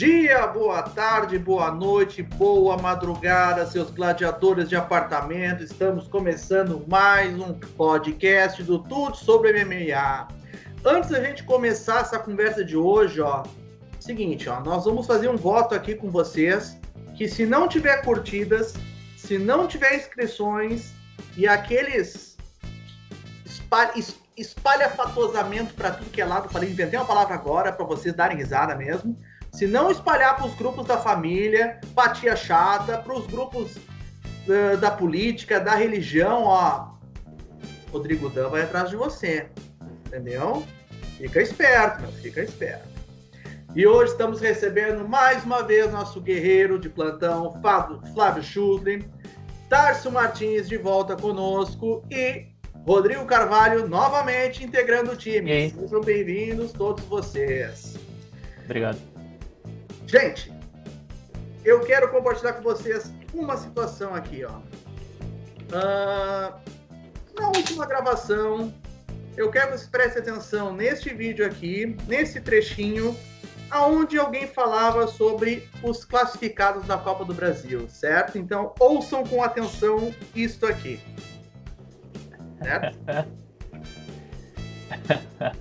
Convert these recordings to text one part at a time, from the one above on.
Dia, boa tarde, boa noite, boa madrugada, seus gladiadores de apartamento. Estamos começando mais um podcast do Tudo sobre MMA. Antes da gente começar essa conversa de hoje, ó, seguinte, ó, nós vamos fazer um voto aqui com vocês que se não tiver curtidas, se não tiver inscrições e aqueles espalha, espalhafatosamento para tudo que é lado, falei, inventei uma palavra agora para vocês darem risada mesmo. Se não espalhar para os grupos da família, patia chata, para os grupos uh, da política, da religião, ó, Rodrigo Dan vai atrás de você, entendeu? Fica esperto, meu, fica esperto. E hoje estamos recebendo mais uma vez nosso guerreiro de plantão, Flávio Schutlin, Tarso Martins de volta conosco e Rodrigo Carvalho novamente integrando o time. Sejam bem-vindos todos vocês. Obrigado. Gente, eu quero compartilhar com vocês uma situação aqui, ó. Uh, na última gravação, eu quero que vocês prestem atenção neste vídeo aqui, nesse trechinho, aonde alguém falava sobre os classificados da Copa do Brasil, certo? Então, ouçam com atenção isto aqui. Certo?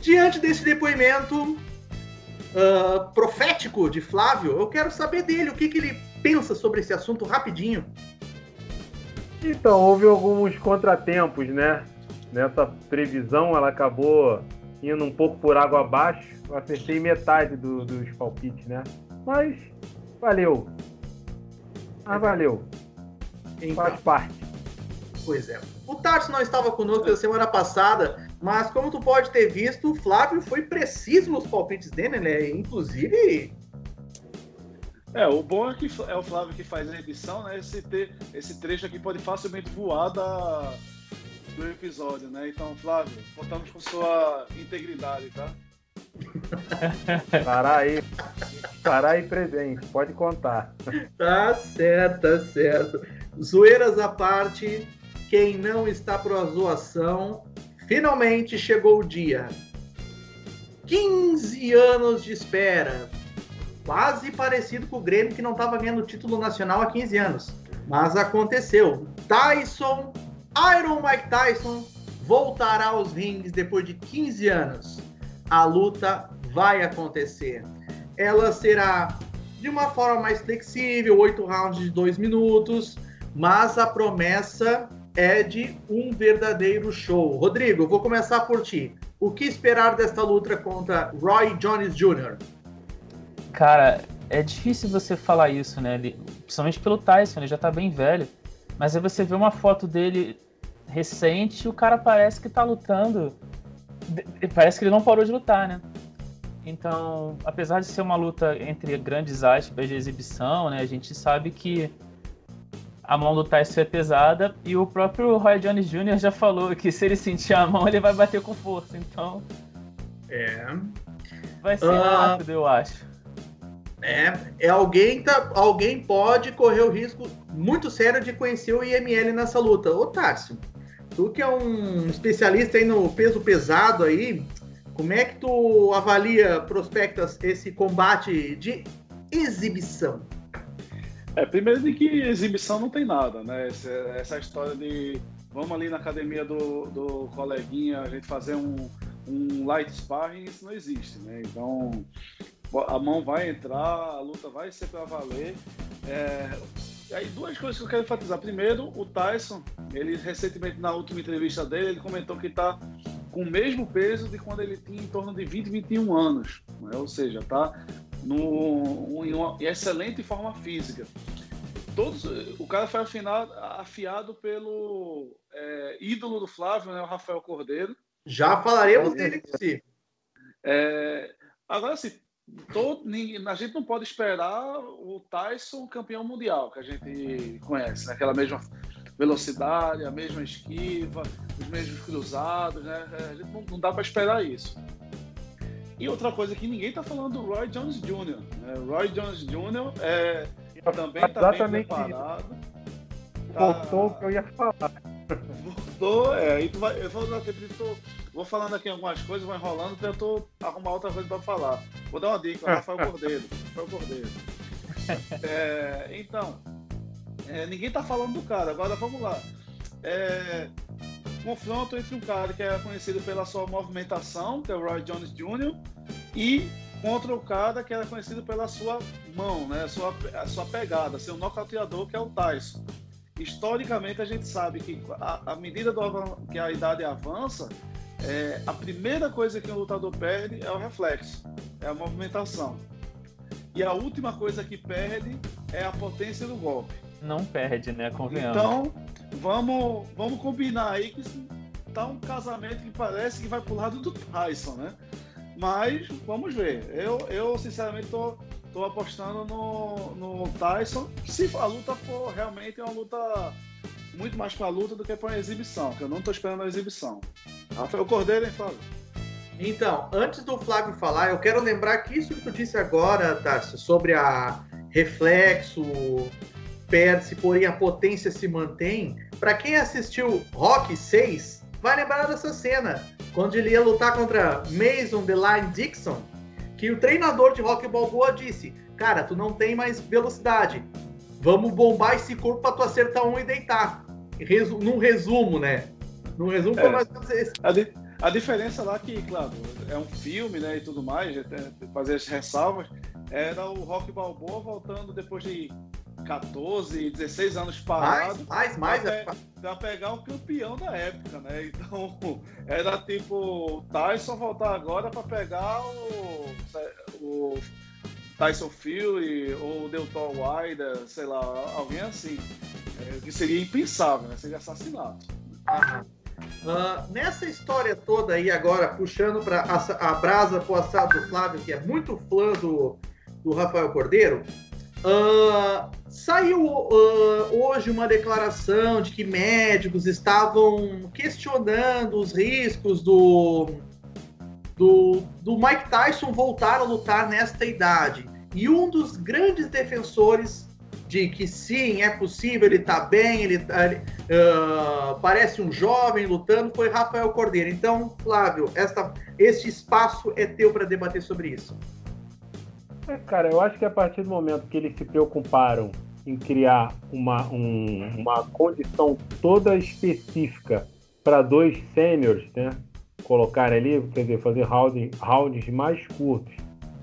Diante desse depoimento uh, profético de Flávio, eu quero saber dele, o que, que ele pensa sobre esse assunto rapidinho. Então, houve alguns contratempos, né? Nessa previsão, ela acabou indo um pouco por água abaixo. Eu acertei metade do, dos palpites, né? Mas valeu. Ah, valeu. Então, Faz parte. Pois é. O Tarso não estava conosco na semana passada, mas como tu pode ter visto, o Flávio foi preciso nos palpites dele, né? Inclusive. É, o bom é que é o Flávio que faz a edição, né? Esse, te, esse trecho aqui pode facilmente voar da, do episódio, né? Então, Flávio, contamos com sua integridade, tá? Estará aí. Estará aí presente, pode contar. Tá certo, tá certo. Zoeiras à parte, quem não está por a zoação, finalmente chegou o dia. 15 anos de espera. Quase parecido com o Grêmio que não estava ganhando título nacional há 15 anos. Mas aconteceu. Tyson, Iron Mike Tyson, voltará aos rings depois de 15 anos. A luta vai acontecer. Ela será de uma forma mais flexível, 8 rounds de 2 minutos, mas a promessa é de um verdadeiro show. Rodrigo, vou começar por ti. O que esperar desta luta contra Roy Jones Jr.? Cara, é difícil você falar isso, né? Ele, principalmente pelo Tyson, ele já tá bem velho. Mas aí você vê uma foto dele recente o cara parece que tá lutando. Parece que ele não parou de lutar, né? Então, apesar de ser uma luta entre grandes aspas de exibição, né? A gente sabe que a mão do Tyson é pesada e o próprio Roy Jones Jr. já falou que se ele sentir a mão, ele vai bater com força. Então. É. Vai ser uh... rápido, eu acho. É, é alguém, tá, alguém pode correr o risco muito sério de conhecer o IML nessa luta. Ô, Tássio, tu que é um especialista aí no peso pesado aí, como é que tu avalia, prospectas, esse combate de exibição? É, primeiro de que exibição não tem nada, né? Essa, essa história de vamos ali na academia do, do coleguinha, a gente fazer um, um light sparring, isso não existe, né? Então, a mão vai entrar, a luta vai ser para valer. É, e aí, duas coisas que eu quero enfatizar. Primeiro, o Tyson, ele recentemente, na última entrevista dele, ele comentou que está com o mesmo peso de quando ele tinha em torno de 20, 21 anos. Né? Ou seja, está no, em uma excelente forma física. Todos, o cara foi afinado, afiado pelo é, ídolo do Flávio, né, o Rafael Cordeiro. Já falaremos dele, sim. É, agora, assim, todo, a gente não pode esperar o Tyson campeão mundial, que a gente conhece, né? aquela mesma velocidade, a mesma esquiva, os mesmos cruzados, né? A gente não, não dá para esperar isso. E outra coisa que ninguém está falando do Roy Jones Jr. Né? Roy Jones Jr. É, também está bem preparado. Tá... Voltou o que eu ia falar. Tô, é, aí tu vai, eu vou tô, vou falando aqui algumas coisas, vou enrolando, tô arrumar outra coisa para falar. Vou dar uma dica, Rafael Cordeiro. Rafael Cordeiro. É, então, é, ninguém tá falando do cara, agora vamos lá. É, confronto entre um cara que é conhecido pela sua movimentação, que é o Roy Jones Jr., e contra o cara que era conhecido pela sua mão, né? sua, a sua pegada, seu nocauteador, que é o Tyson. Historicamente, a gente sabe que à medida do, que a idade avança, é, a primeira coisa que um lutador perde é o reflexo, é a movimentação. E a última coisa que perde é a potência do golpe. Não perde, né? Convenhamos. Então, vamos, vamos combinar aí que tá um casamento que parece que vai pro lado do Tyson, né? Mas vamos ver. Eu, eu sinceramente tô, tô apostando no, no Tyson. Se a luta for realmente uma luta muito mais para luta do que para exibição, que eu não tô esperando a exibição. Rafael Cordeiro, hein, Flávio? Então, antes do Flávio falar, eu quero lembrar que isso que tu disse agora, Tarso, sobre a reflexo, perde-se, porém a potência se mantém. Para quem assistiu Rock 6, vai lembrar dessa cena, quando ele ia lutar contra Mason The Line Dixon, que o treinador de Rock Balboa disse: Cara, tu não tem mais velocidade, vamos bombar esse corpo para tu acertar um e deitar. Resu num resumo, né? Num resumo, é. mais a, di a diferença lá que, claro, é um filme, né, e tudo mais, fazer as ressalvas, era o Rock Balboa voltando depois de 14, 16 anos parado. Mais, mais, mais. Pra, pra pegar um campeão da época, né? Então, era tipo Tyson voltar agora para pegar o, o Tyson Fury ou o Delton Wilder, sei lá, alguém assim. É, que seria impensável, né? Seria assassinato. Uh, nessa história toda aí agora, puxando para a, a brasa pro assado do Flávio, que é muito fã do, do Rafael Cordeiro, Uh, saiu uh, hoje uma declaração de que médicos estavam questionando os riscos do, do, do Mike Tyson voltar a lutar nesta idade. E um dos grandes defensores de que sim, é possível, ele está bem, ele, uh, parece um jovem lutando, foi Rafael Cordeiro. Então, Flávio, esta, este espaço é teu para debater sobre isso. É, cara, eu acho que a partir do momento que eles se preocuparam em criar uma, um, uma condição toda específica para dois sêniores, né? Colocar ali, quer dizer, fazer round, rounds mais curtos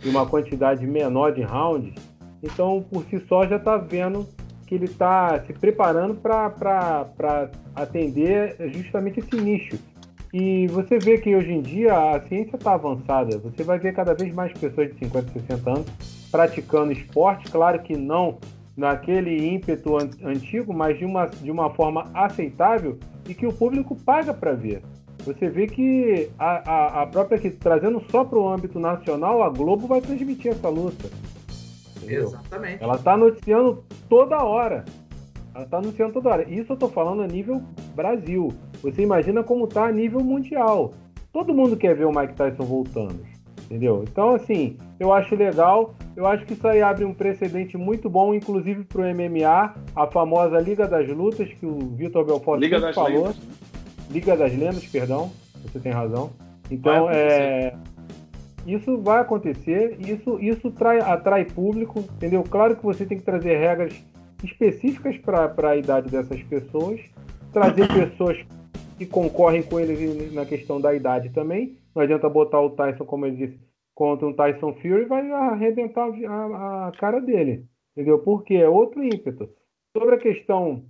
e uma quantidade menor de rounds, então por si só já está vendo que ele está se preparando para atender justamente esse nicho. E você vê que hoje em dia a ciência está avançada. Você vai ver cada vez mais pessoas de 50, 60 anos praticando esporte, claro que não naquele ímpeto an antigo, mas de uma, de uma forma aceitável e que o público paga para ver. Você vê que a, a, a própria que trazendo só para o âmbito nacional, a Globo vai transmitir essa luta. Entendeu? Exatamente. Ela está noticiando toda hora. Ela está anunciando toda hora. Isso eu estou falando a nível Brasil. Você imagina como está a nível mundial. Todo mundo quer ver o Mike Tyson voltando. Entendeu? Então, assim, eu acho legal. Eu acho que isso aí abre um precedente muito bom, inclusive para o MMA, a famosa Liga das Lutas, que o Vitor Belfort Liga das falou. Lendas. Liga das Lendas, perdão. Você tem razão. Então, é isso vai acontecer, isso, isso trai, atrai público, entendeu? Claro que você tem que trazer regras específicas para a idade dessas pessoas, trazer pessoas que concorrem com eles na questão da idade também. Não adianta botar o Tyson, como ele disse, contra um Tyson Fury vai arrebentar a, a cara dele. Entendeu? Porque é outro ímpeto. Sobre a questão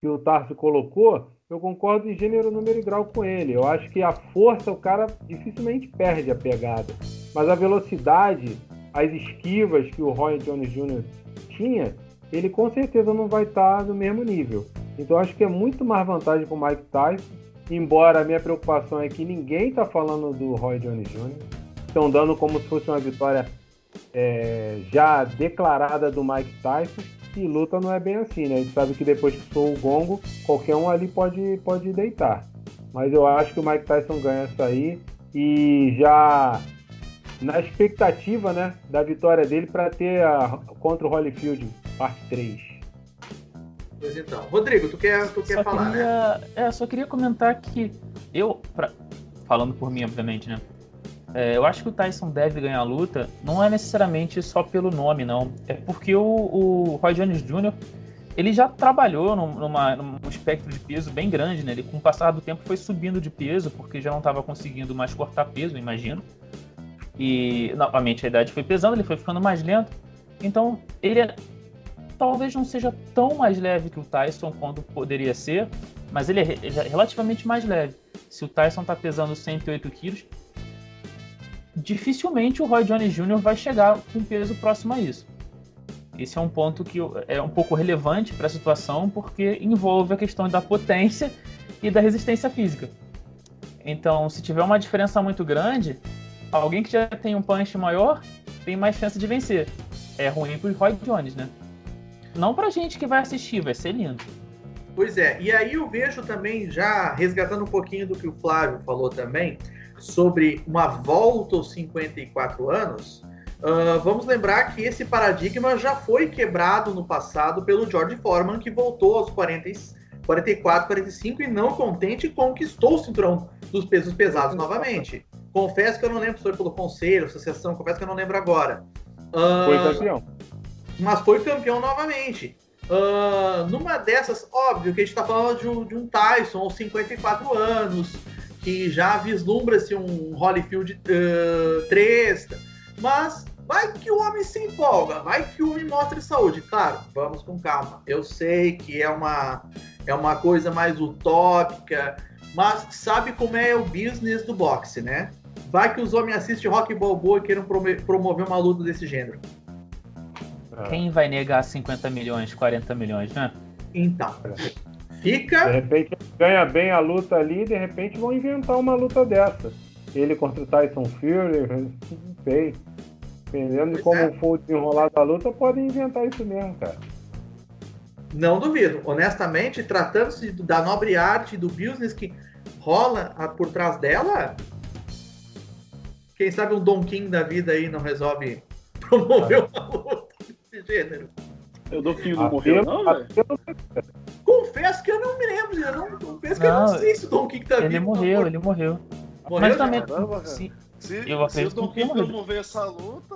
que o Tarso colocou, eu concordo em gênero, número e grau com ele. Eu acho que a força o cara dificilmente perde a pegada. Mas a velocidade, as esquivas que o Roy Jones Jr. tinha, ele com certeza não vai estar no mesmo nível. Então acho que é muito mais vantagem para o Mike Tyson, embora a minha preocupação é que ninguém está falando do Roy Jones Jr. Estão dando como se fosse uma vitória é, já declarada do Mike Tyson. E luta não é bem assim, né? A gente sabe que depois que sou o gongo, qualquer um ali pode, pode deitar. Mas eu acho que o Mike Tyson ganha essa aí. E já na expectativa né, da vitória dele para ter a, contra o Holyfield parte 3. Pois então. Rodrigo, tu quer, tu quer Só falar, né? queria, é, só queria comentar que eu, pra- falando por mim, obviamente, né? É, eu acho que o Tyson deve ganhar a luta, não é necessariamente só pelo nome, não. É porque o, o Roy Jones Jr., ele já trabalhou num, numa- num espectro de peso bem grande, né? Ele, com o passar do tempo, foi subindo de peso, porque já não estava conseguindo mais cortar peso, imagino. E, novamente, a idade foi pesando, ele foi ficando mais lento. Então, ele é- talvez não seja tão mais leve que o Tyson quanto poderia ser, mas ele é, ele é relativamente mais leve. Se o Tyson tá pesando 108 quilos, dificilmente o Roy Jones Jr. vai chegar com peso próximo a isso. Esse é um ponto que é um pouco relevante para a situação, porque envolve a questão da potência e da resistência física. Então, se tiver uma diferença muito grande, alguém que já tem um punch maior tem mais chance de vencer. É ruim pro Roy Jones, né? Não pra gente que vai assistir, vai ser lindo. Pois é, e aí eu vejo também, já resgatando um pouquinho do que o Flávio falou também, sobre uma volta aos 54 anos, ah, vamos lembrar que esse paradigma já foi quebrado no passado pelo George Foreman, que voltou aos 40, e- 44, 45 e não contente conquistou o cinturão dos pesos pesados novamente. Confesso que eu não lembro se foi pelo conselho, associação, confesso que eu não lembro agora. Ah, Foi campeão. Mas foi campeão novamente. Ah, numa dessas, óbvio que a gente está falando de um, de um Tyson aos 54 anos, que já vislumbra-se um Holyfield 3, mas vai que o homem se empolga, vai que o homem mostra saúde. Claro, vamos com calma. Eu sei que é uma, é uma coisa mais utópica, mas sabe como é o business do boxe, né? Vai que os homens assistem Rock Balboa e queiram promover uma luta desse gênero. É. Quem vai negar 50 milhões, 40 milhões, né? Então, De fica. repente ganha bem a luta ali, de repente vão inventar uma luta dessa. Ele contra o Tyson Fury, não sei. Dependendo de Pois como é. for desenrolar da luta, podem inventar isso mesmo, cara. Não duvido. Honestamente, tratando-se do- da nobre arte do business que rola a- por trás dela, quem sabe um Don King da vida aí não resolve promover uma luta desse gênero. Eu dou fim não morreu, não, velho? Confesso que eu não me lembro, eu não, confesso que eu não Não, sei se o Don King tá Ele vivo. morreu, ele morreu. Morreu Mas também. Caramba, cara. se- Se, Eu se o Don King morreu. promover essa luta,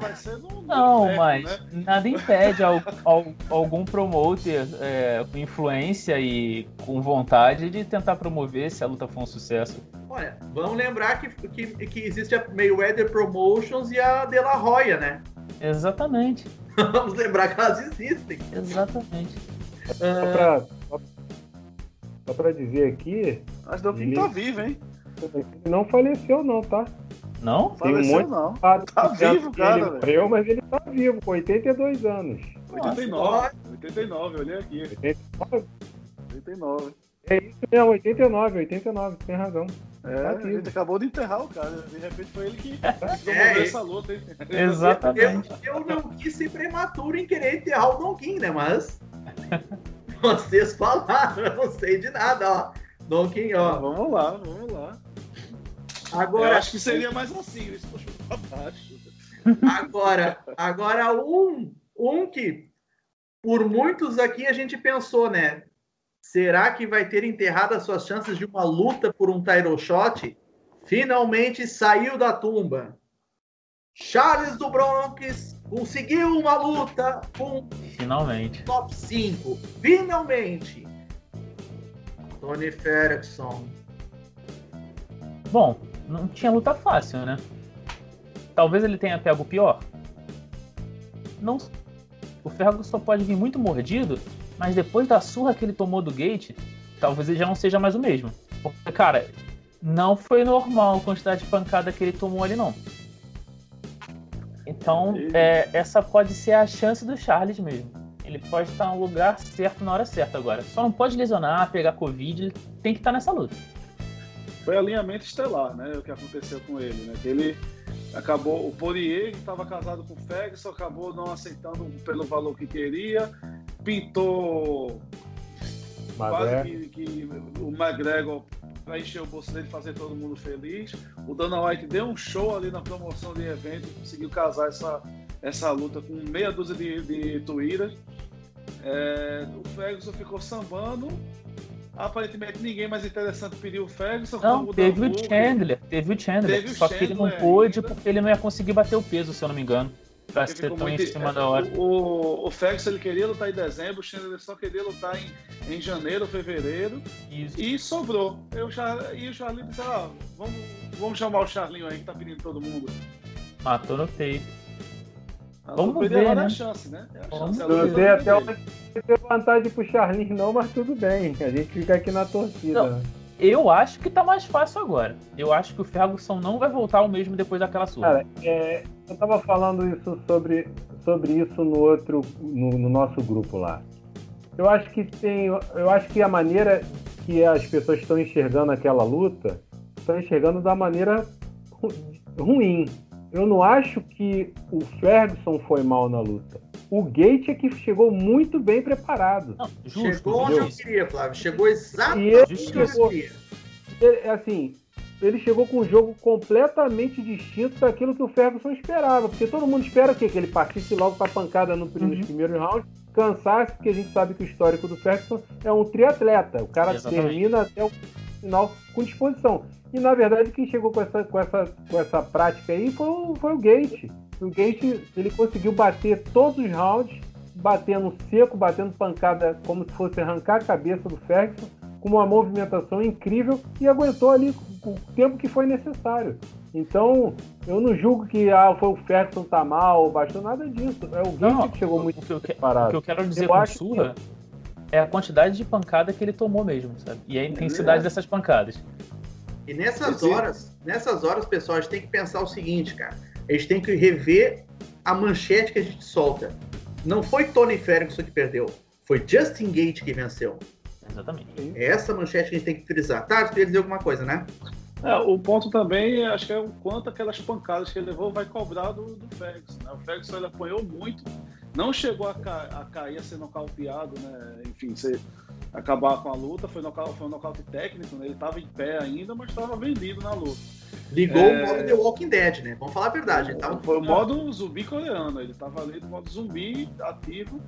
vai ser no. no Não, inferno, mas né? nada impede al- al- algum promoter é, com influência e com vontade de tentar promover se a luta for um sucesso. Olha, vamos lembrar que, que, que existe a Mayweather Promotions e a De La Hoya, né? Exatamente, Vamos lembrar que elas existem. exatamente. Só Ah, pra, só, pra dizer aqui, Mas King Ele- tá vivo, hein? ele não faleceu não, tá? Não? Tem um Faleceu, monte- não. Tá, Tá vivo, cara, Ele velho. morreu, mas ele tá vivo, com 82 anos. 89. 89, eu olhei aqui. 89? 89. É isso mesmo, 89, 89, tem razão. É, Tá a gente acabou de enterrar o cara. De repente foi ele que, É, promoveu essa luta, hein? Exatamente. Eu, eu não quis ser prematuro em querer enterrar o Don King, né? Mas vocês falaram, eu não sei de nada, ó. Don King, ó. Vamos lá, vamos lá. Eu Agora, acho que seria mais assim, eles puxam pra baixo. agora, agora um, um que por muitos aqui a gente pensou, né? Será que vai ter enterrado as suas chances de uma luta por um title shot? Finalmente saiu da tumba. Charles do Bronx conseguiu uma luta com Finalmente. top 5. Finalmente. Tony Ferguson. Bom, não tinha luta fácil, né? Talvez ele tenha pego o pior. Não. O Ferguson só pode vir muito mordido, mas depois da surra que ele tomou do Gate, talvez ele já não seja mais o mesmo. Porque, cara, não foi normal a quantidade de pancada que ele tomou ali, não. Então, é, essa pode ser a chance do Charles mesmo. Ele pode estar no lugar certo na hora certa agora. Só não pode lesionar, pegar Covid, ele tem que estar nessa luta. Foi alinhamento estelar, né? O que aconteceu com ele, né? Que ele acabou, o Poirier, que estava casado com o Ferguson, acabou não aceitando pelo valor que queria, pintou quase que, que o McGregor para encher o bolso dele e fazer todo mundo feliz. O Dana White deu um show ali na promoção de evento conseguiu casar essa, essa luta com meia dúzia de, de tuíras. É, o Ferguson ficou sambando. Aparentemente ninguém mais interessante pediu o Ferguson. Não, teve o Chandler. Teve o Chandler. Teve só o que ele não pôde ainda. porque ele não ia conseguir bater o peso, se eu não me engano. Pra ser tão muito, em cima da hora. O, o Ferguson ele queria lutar em dezembro, o Chandler só queria lutar em, em janeiro, fevereiro. Isso. E sobrou. Eu, e o Charlinho disse: ah, vamos, vamos chamar o Charlinho aí que tá pedindo todo mundo. Matou no peito. Vamos ver, agora né? a chance, né? É a chance. Não sei até onde ter vantagem pro Charlinho não, mas tudo bem. A gente fica aqui na torcida. Não, eu acho que tá mais fácil agora. Eu acho que o Ferguson não vai voltar o mesmo depois daquela surra. Cara, é, eu tava falando isso sobre, sobre isso no outro, no, no nosso grupo lá. Eu acho que tem. Eu acho que a maneira que as pessoas estão enxergando aquela luta estão enxergando da maneira ruim. Eu não acho que o Ferguson foi mal na luta. O Gate é que chegou muito bem preparado. Não, justo, chegou onde eu queria, Flávio. Chegou exatamente onde eu queria. É assim, ele chegou com um jogo completamente distinto daquilo que o Ferguson esperava. Porque todo mundo espera o quê? Que ele partisse logo para a pancada no, uhum. nos primeiros rounds, cansasse, porque a gente sabe que o histórico do Ferguson é um triatleta. O cara Exatamente. termina até o final com disposição. E na verdade quem chegou com essa, com essa, com essa prática aí foi o, foi o Gate. O Gate ele conseguiu bater todos os rounds, batendo seco, batendo pancada como se fosse arrancar a cabeça do Ferguson, com uma movimentação incrível e aguentou ali o tempo que foi necessário. Então, eu não julgo que ah, foi o Ferguson tá mal, bastou nada disso. É o Gate que chegou muito o que, preparado. O que eu quero dizer eu com surra que... é a quantidade de pancada que ele tomou mesmo, sabe? E a intensidade é. dessas pancadas. E nessas horas, nessas horas, pessoal, a gente tem que pensar o seguinte, cara. A gente tem que rever a manchete que a gente solta. Não foi Tony Ferguson que perdeu, foi Justin Gate que venceu. Exatamente. É essa manchete que a gente tem que frisar. Tá, você queria dizer alguma coisa, né? É, o ponto também, acho que é o quanto aquelas pancadas que ele levou vai cobrar do, do Ferguson. Né? O Ferguson ele apanhou muito, não chegou a, ca a cair, a ser nocauteado, né? enfim, ser acabar com a luta. Foi, nocaute, foi um nocaute técnico, né? ele estava em pé ainda, mas estava vendido na luta. Ligou é... o modo The Walking Dead, né? Vamos falar a verdade. Tava... Foi o modo zumbi coreano, ele estava ali no modo zumbi ativo.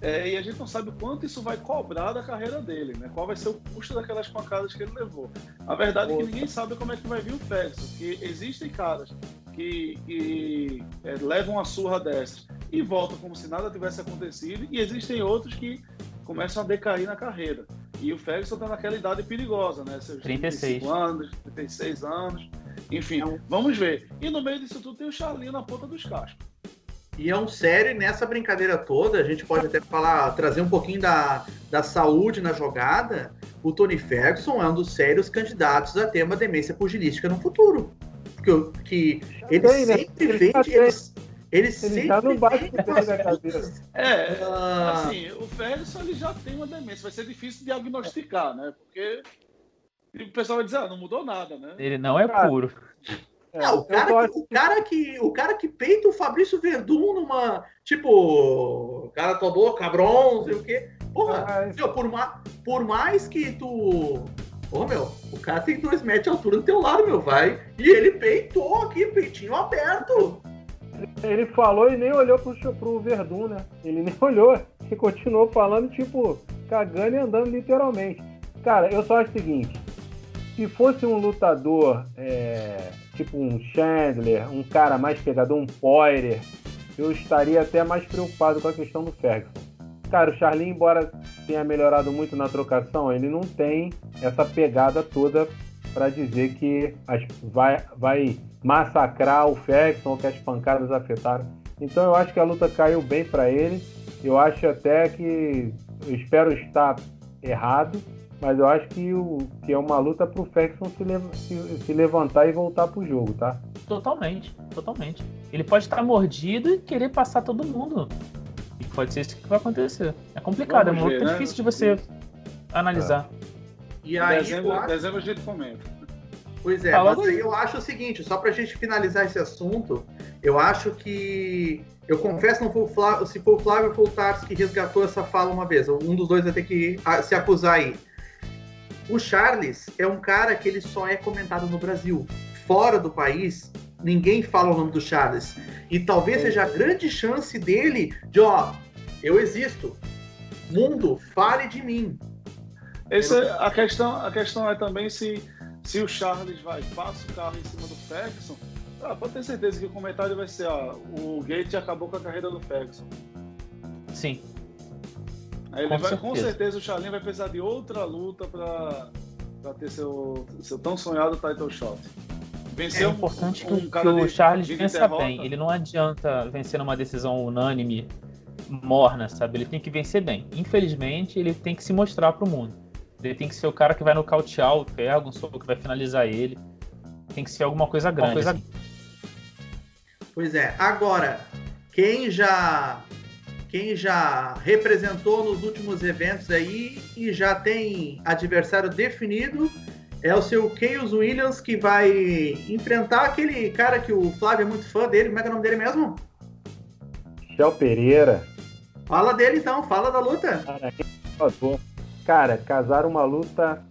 É, e a gente não sabe o quanto isso vai cobrar da carreira dele, né? Qual vai ser o custo daquelas pancadas que ele levou. A verdade é que ninguém sabe como é que vai vir o Ferguson, porque existem caras que, que é, levam uma surra dessas e voltam como se nada tivesse acontecido, e existem outros que começam a decair na carreira. E o Ferguson está naquela idade perigosa, né? Seus 36 anos, 36 anos. Enfim, vamos ver. E no meio disso tudo tem o Charlinho na ponta dos cascos. E é um sério, nessa brincadeira toda, a gente pode até falar, trazer um pouquinho da, da saúde na jogada. O Tony Ferguson é um dos sérios candidatos a ter uma demência pugilística no futuro. Porque que ele tem, né? sempre né? vende. Ele, ele, ele sempre tá no baixo da cadeira. É, ah. assim, o Ferguson ele já tem uma demência. Vai ser difícil diagnosticar, né? Porque o pessoal vai dizer, ah, não mudou nada, né? Ele não é puro. É, não, o, cara que, o, cara que, o cara que peita o Fabrício Verdun numa. Tipo, o cara tomou cabrão, não sei o quê. Porra, ah, meu, por, ma, por mais que tu. Ô, meu, o cara tem dois metros de altura do teu lado, meu, vai. E ele peitou aqui, peitinho aberto. Ele falou e nem olhou pro, pro Verdun, né? Ele nem olhou. Ele continuou falando, tipo, cagando e andando literalmente. Cara, eu só acho o seguinte: se fosse um lutador, é, tipo um Chandler, um cara mais pegador, um Poirier, eu estaria até mais preocupado com a questão do Ferguson. Cara, o Charlie, embora tenha melhorado muito na trocação, ele não tem essa pegada toda para dizer que as, vai, vai massacrar o Ferguson ou que as pancadas afetaram. Então eu acho que a luta caiu bem para ele. Eu acho até que eu espero estar errado, mas eu acho que, o, que é uma luta pro Ferguson se, se, se levantar e voltar pro jogo, tá? Totalmente, totalmente. Ele pode estar mordido e querer passar todo mundo. E pode ser isso que vai acontecer. É complicado, Vamos é muito ver, né? difícil de você Sim. analisar. É. E aí, dezembro, acho... dezembro a gente comenta. Pois é, Fala mas aí eu acho o seguinte, só pra gente finalizar esse assunto, eu acho que. Eu confesso não foi o Flávio, se for o Flávio ou o que resgatou essa fala uma vez. Um dos dois vai ter que se acusar aí. O Charles é um cara que ele só é comentado no Brasil. Fora do país, ninguém fala o nome do Charles. E talvez é. seja a grande chance dele de, ó, eu existo. Mundo, fale de mim. Esse, a, questão, a questão é também se, se o Charles vai, passa o carro em cima do Ferguson. Ah, pode ter certeza que o comentário vai ser: ó, o Gate acabou com a carreira do Ferguson. Sim. Aí ele com vai, certeza. com certeza o Charlin vai precisar de outra luta para ter seu, seu tão sonhado title shot. Vencer é importante um, um que, que, o Charles vença bem. Ele não adianta vencer numa decisão unânime morna, sabe? Ele tem que vencer bem. Infelizmente, ele tem que se mostrar para o mundo. Ele tem que ser o cara que vai nocautear o Ferguson, que vai finalizar ele. Tem que ser alguma coisa grande. Coisa... Assim. Pois é. Agora, quem já quem já representou nos últimos eventos aí e já tem adversário definido é o seu Chaos Williams que vai enfrentar aquele cara que o Flávio é muito fã dele. Como é que é o nome dele mesmo? Michel Pereira. Fala dele então, fala da luta. Cara, cara, casaram uma luta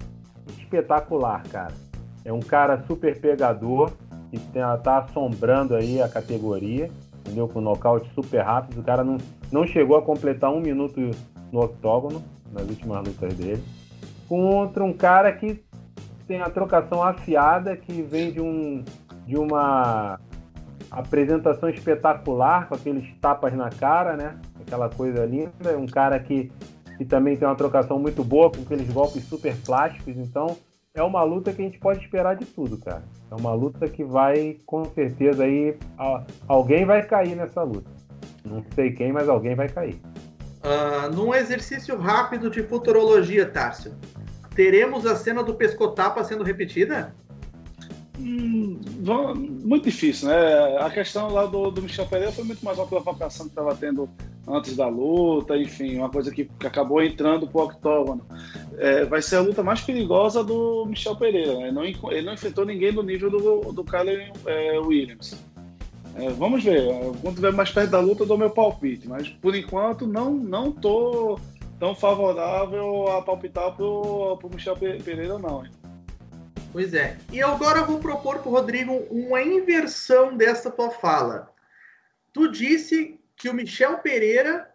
espetacular, cara. É um cara super pegador que tá assombrando aí a categoria entendeu? Com nocaute super rápido. O cara não, não chegou a completar um minuto no octógono, nas últimas lutas dele. Contra um cara que tem a trocação afiada, que vem de, um, de uma apresentação espetacular, com aqueles tapas na cara, né? Aquela coisa linda. É um cara que, que também tem uma trocação muito boa, com aqueles golpes super plásticos. Então, é uma luta que a gente pode esperar de tudo, cara. É uma luta que vai, com certeza, aí. Alguém vai cair nessa luta. Não sei quem, mas alguém vai cair. Uh, num exercício rápido de futurologia, Tárcio, teremos a cena do pescotapa sendo repetida? Hum, muito difícil, né? A questão lá do, do Michel Pereira foi muito mais uma provocação que estava tendo antes da luta, enfim, uma coisa que, que acabou entrando pro octógono. É, vai ser a luta mais perigosa do Michel Pereira. Né? Não, ele não enfrentou ninguém do nível do, do Kyler é, Williams. É, vamos ver. Quando estiver mais perto da luta, eu dou meu palpite. Mas por enquanto, não, não tô tão favorável a palpitar pro, pro Michel Pereira, não. Hein? Pois é. E agora eu vou propor para o Rodrigo uma inversão dessa tua fala. Tu disse que o Michel Pereira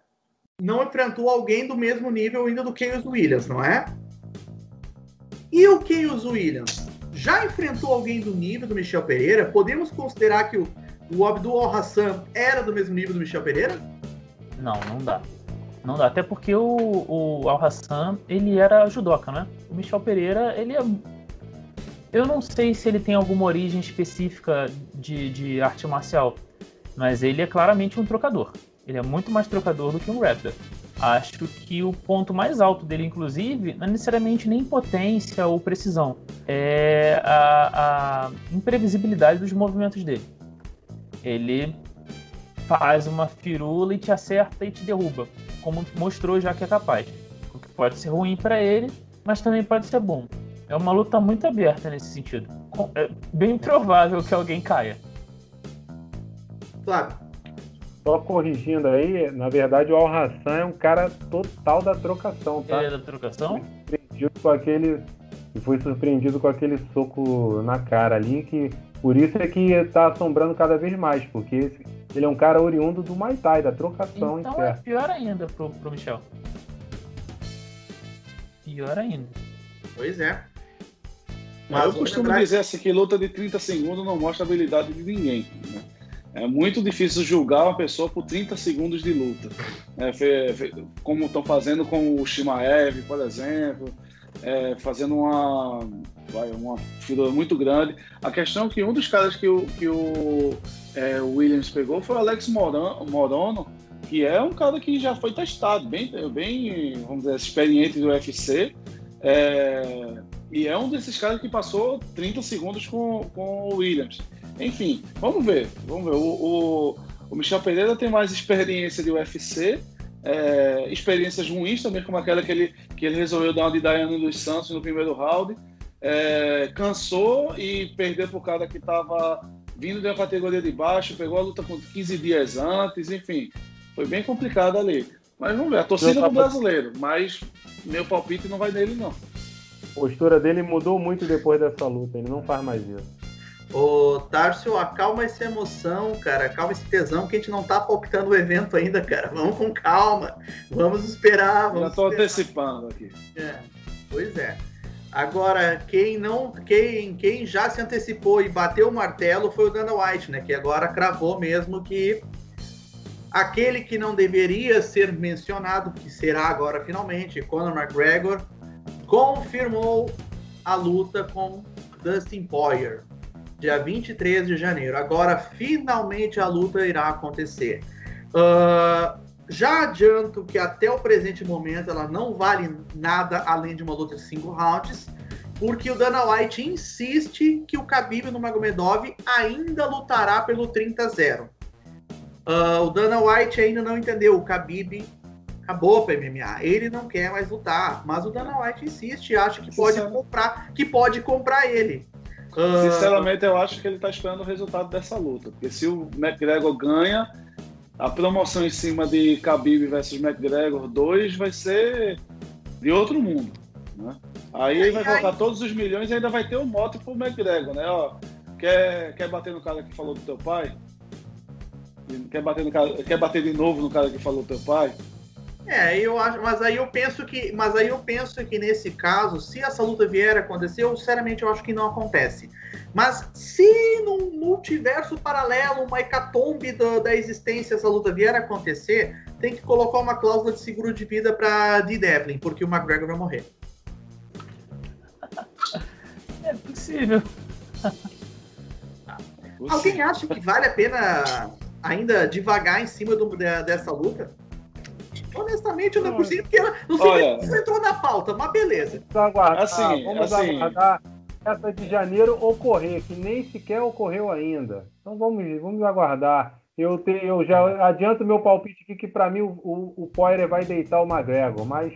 não enfrentou alguém do mesmo nível ainda do Keyos Williams, não é? E o Keyos Williams já enfrentou alguém do nível do Michel Pereira? Podemos considerar que o, o Abdul Hassan era do mesmo nível do Michel Pereira? Não, não dá. Não dá. Até porque o, o Al Hassan, ele era judoca, né? O Michel Pereira, ele é eu não sei se ele tem alguma origem específica de, de arte marcial, mas ele é claramente um trocador. Ele é muito mais trocador do que um Raptor. Acho que o ponto mais alto dele, inclusive, não é necessariamente nem potência ou precisão, é a, a imprevisibilidade dos movimentos dele. Ele faz uma firula e te acerta e te derruba, como mostrou já que é capaz. O que pode ser ruim para ele, mas também pode ser bom. É uma luta muito aberta nesse sentido. É bem provável que alguém caia. Claro. Só corrigindo aí, na verdade o Al Hassan é um cara total da trocação, tá? Ele é da trocação? Surpreendido com aquele. E foi surpreendido com aquele soco na cara ali, que por isso é que tá assombrando cada vez mais, porque ele é um cara oriundo do Muay Thai, da trocação então é pior ainda pro, pro Michel. Pior ainda. Pois é. Mas eu costumo lembrar... dizer assim que luta de 30 segundos não mostra a habilidade de ninguém. Né? É muito difícil julgar uma pessoa por 30 segundos de luta. É, como estão fazendo com o Shimaev, por exemplo, é, fazendo uma, vai, uma fila muito grande. A questão é que um dos caras que o, que o é, Williams pegou foi o Alex Morono, que é um cara que já foi testado, bem, bem vamos dizer, experiente do UFC. É, e é um desses caras que passou 30 segundos com, com o Williams. Enfim, vamos ver. Vamos ver. O, o, o Michel Pereira tem mais experiência de UFC, é, experiências ruins também, como aquela que ele, que ele resolveu dar uma de Daiane dos Santos no primeiro round. É, cansou e perdeu para o cara que estava vindo da categoria de baixo, pegou a luta com 15 dias antes, enfim. Foi bem complicado ali. Mas vamos ver, a torcida do brasileiro, mas meu palpite não vai nele, não postura dele mudou muito depois dessa luta, ele não faz mais isso. Ô, Tárcio, acalma essa emoção, cara. Acalma esse tesão que a gente não tá palpitando o evento ainda, cara. Vamos com calma. Vamos esperar. Vamos Já tô esperar. antecipando aqui. É, pois é. Agora, quem não, quem, quem já se antecipou e bateu o martelo foi o Dana White, né? Que agora cravou mesmo que aquele que não deveria ser mencionado, que será agora finalmente, Conor McGregor, confirmou a luta com Dustin Poirier, dia 23 de janeiro. Agora, finalmente a luta irá acontecer. Uh, já adianto que até o presente momento ela não vale nada além de uma luta de cinco rounds, porque o Dana White insiste que o Khabib no Magomedov ainda lutará pelo 30-0. Uh, o Dana White ainda não entendeu, o Khabib acabou para MMA, ele não quer mais lutar, mas o Dana White insiste e acha que pode comprar, que pode comprar ele. Uh... Sinceramente, eu acho que ele está esperando o resultado dessa luta, porque se o McGregor ganha, a promoção em cima de Khabib versus McGregor 2 vai ser de outro mundo. Né? Aí ele vai colocar todos os milhões e ainda vai ter um moto pro McGregor, né? Ó, quer, quer bater no cara que falou do teu pai? Quer bater, no cara, quer bater de novo no cara que falou do teu pai? É, eu acho, mas aí eu penso que, mas aí eu penso que nesse caso, se essa luta vier a acontecer, eu sinceramente eu acho que não acontece. Mas se num multiverso paralelo, uma hecatombe da, da existência, essa luta vier a acontecer, tem que colocar uma cláusula de seguro de vida para D. Devlin, porque o McGregor vai morrer. É possível. Alguém acha que vale a pena ainda devagar em cima do, dessa luta? Honestamente, eu não consigo, porque ela, não sei Olha, se entrou na pauta, mas beleza. Vamos aguardar, assim, vamos assim, aguardar essa de janeiro ocorrer, que nem sequer ocorreu ainda. Então vamos, vamos aguardar. Eu, te, eu já adianto meu palpite aqui que para mim o, o, o Poirier vai deitar o McGregor, mas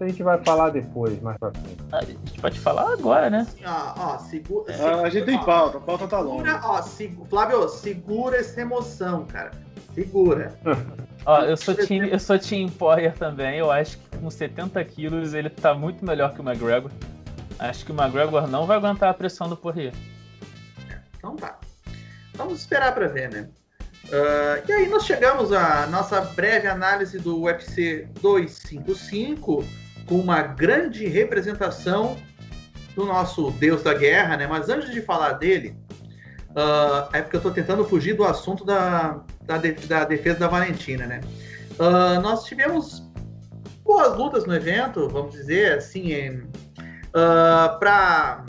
a gente vai falar depois, mais pra frente. A gente pode falar agora, né? Ó, ó, segura, ah, a gente tem pauta, a pauta tá longa. Ó, Flávio, segura essa emoção, cara. Segura. Ó, eu sou time, eu sou team Poirier também. Eu acho que com 70 quilos ele tá muito melhor que o McGregor. Acho que o McGregor não vai aguentar a pressão do Poirier. Então tá. Vamos esperar para ver, né? Uh, e aí nós chegamos à nossa breve análise do UFC 255 com uma grande representação do nosso Deus da Guerra, né? Mas antes de falar dele, uh, é porque eu estou tentando fugir do assunto da, da, da defesa da Valentina, né? Uh, nós tivemos boas lutas no evento, vamos dizer assim, uh, ah, para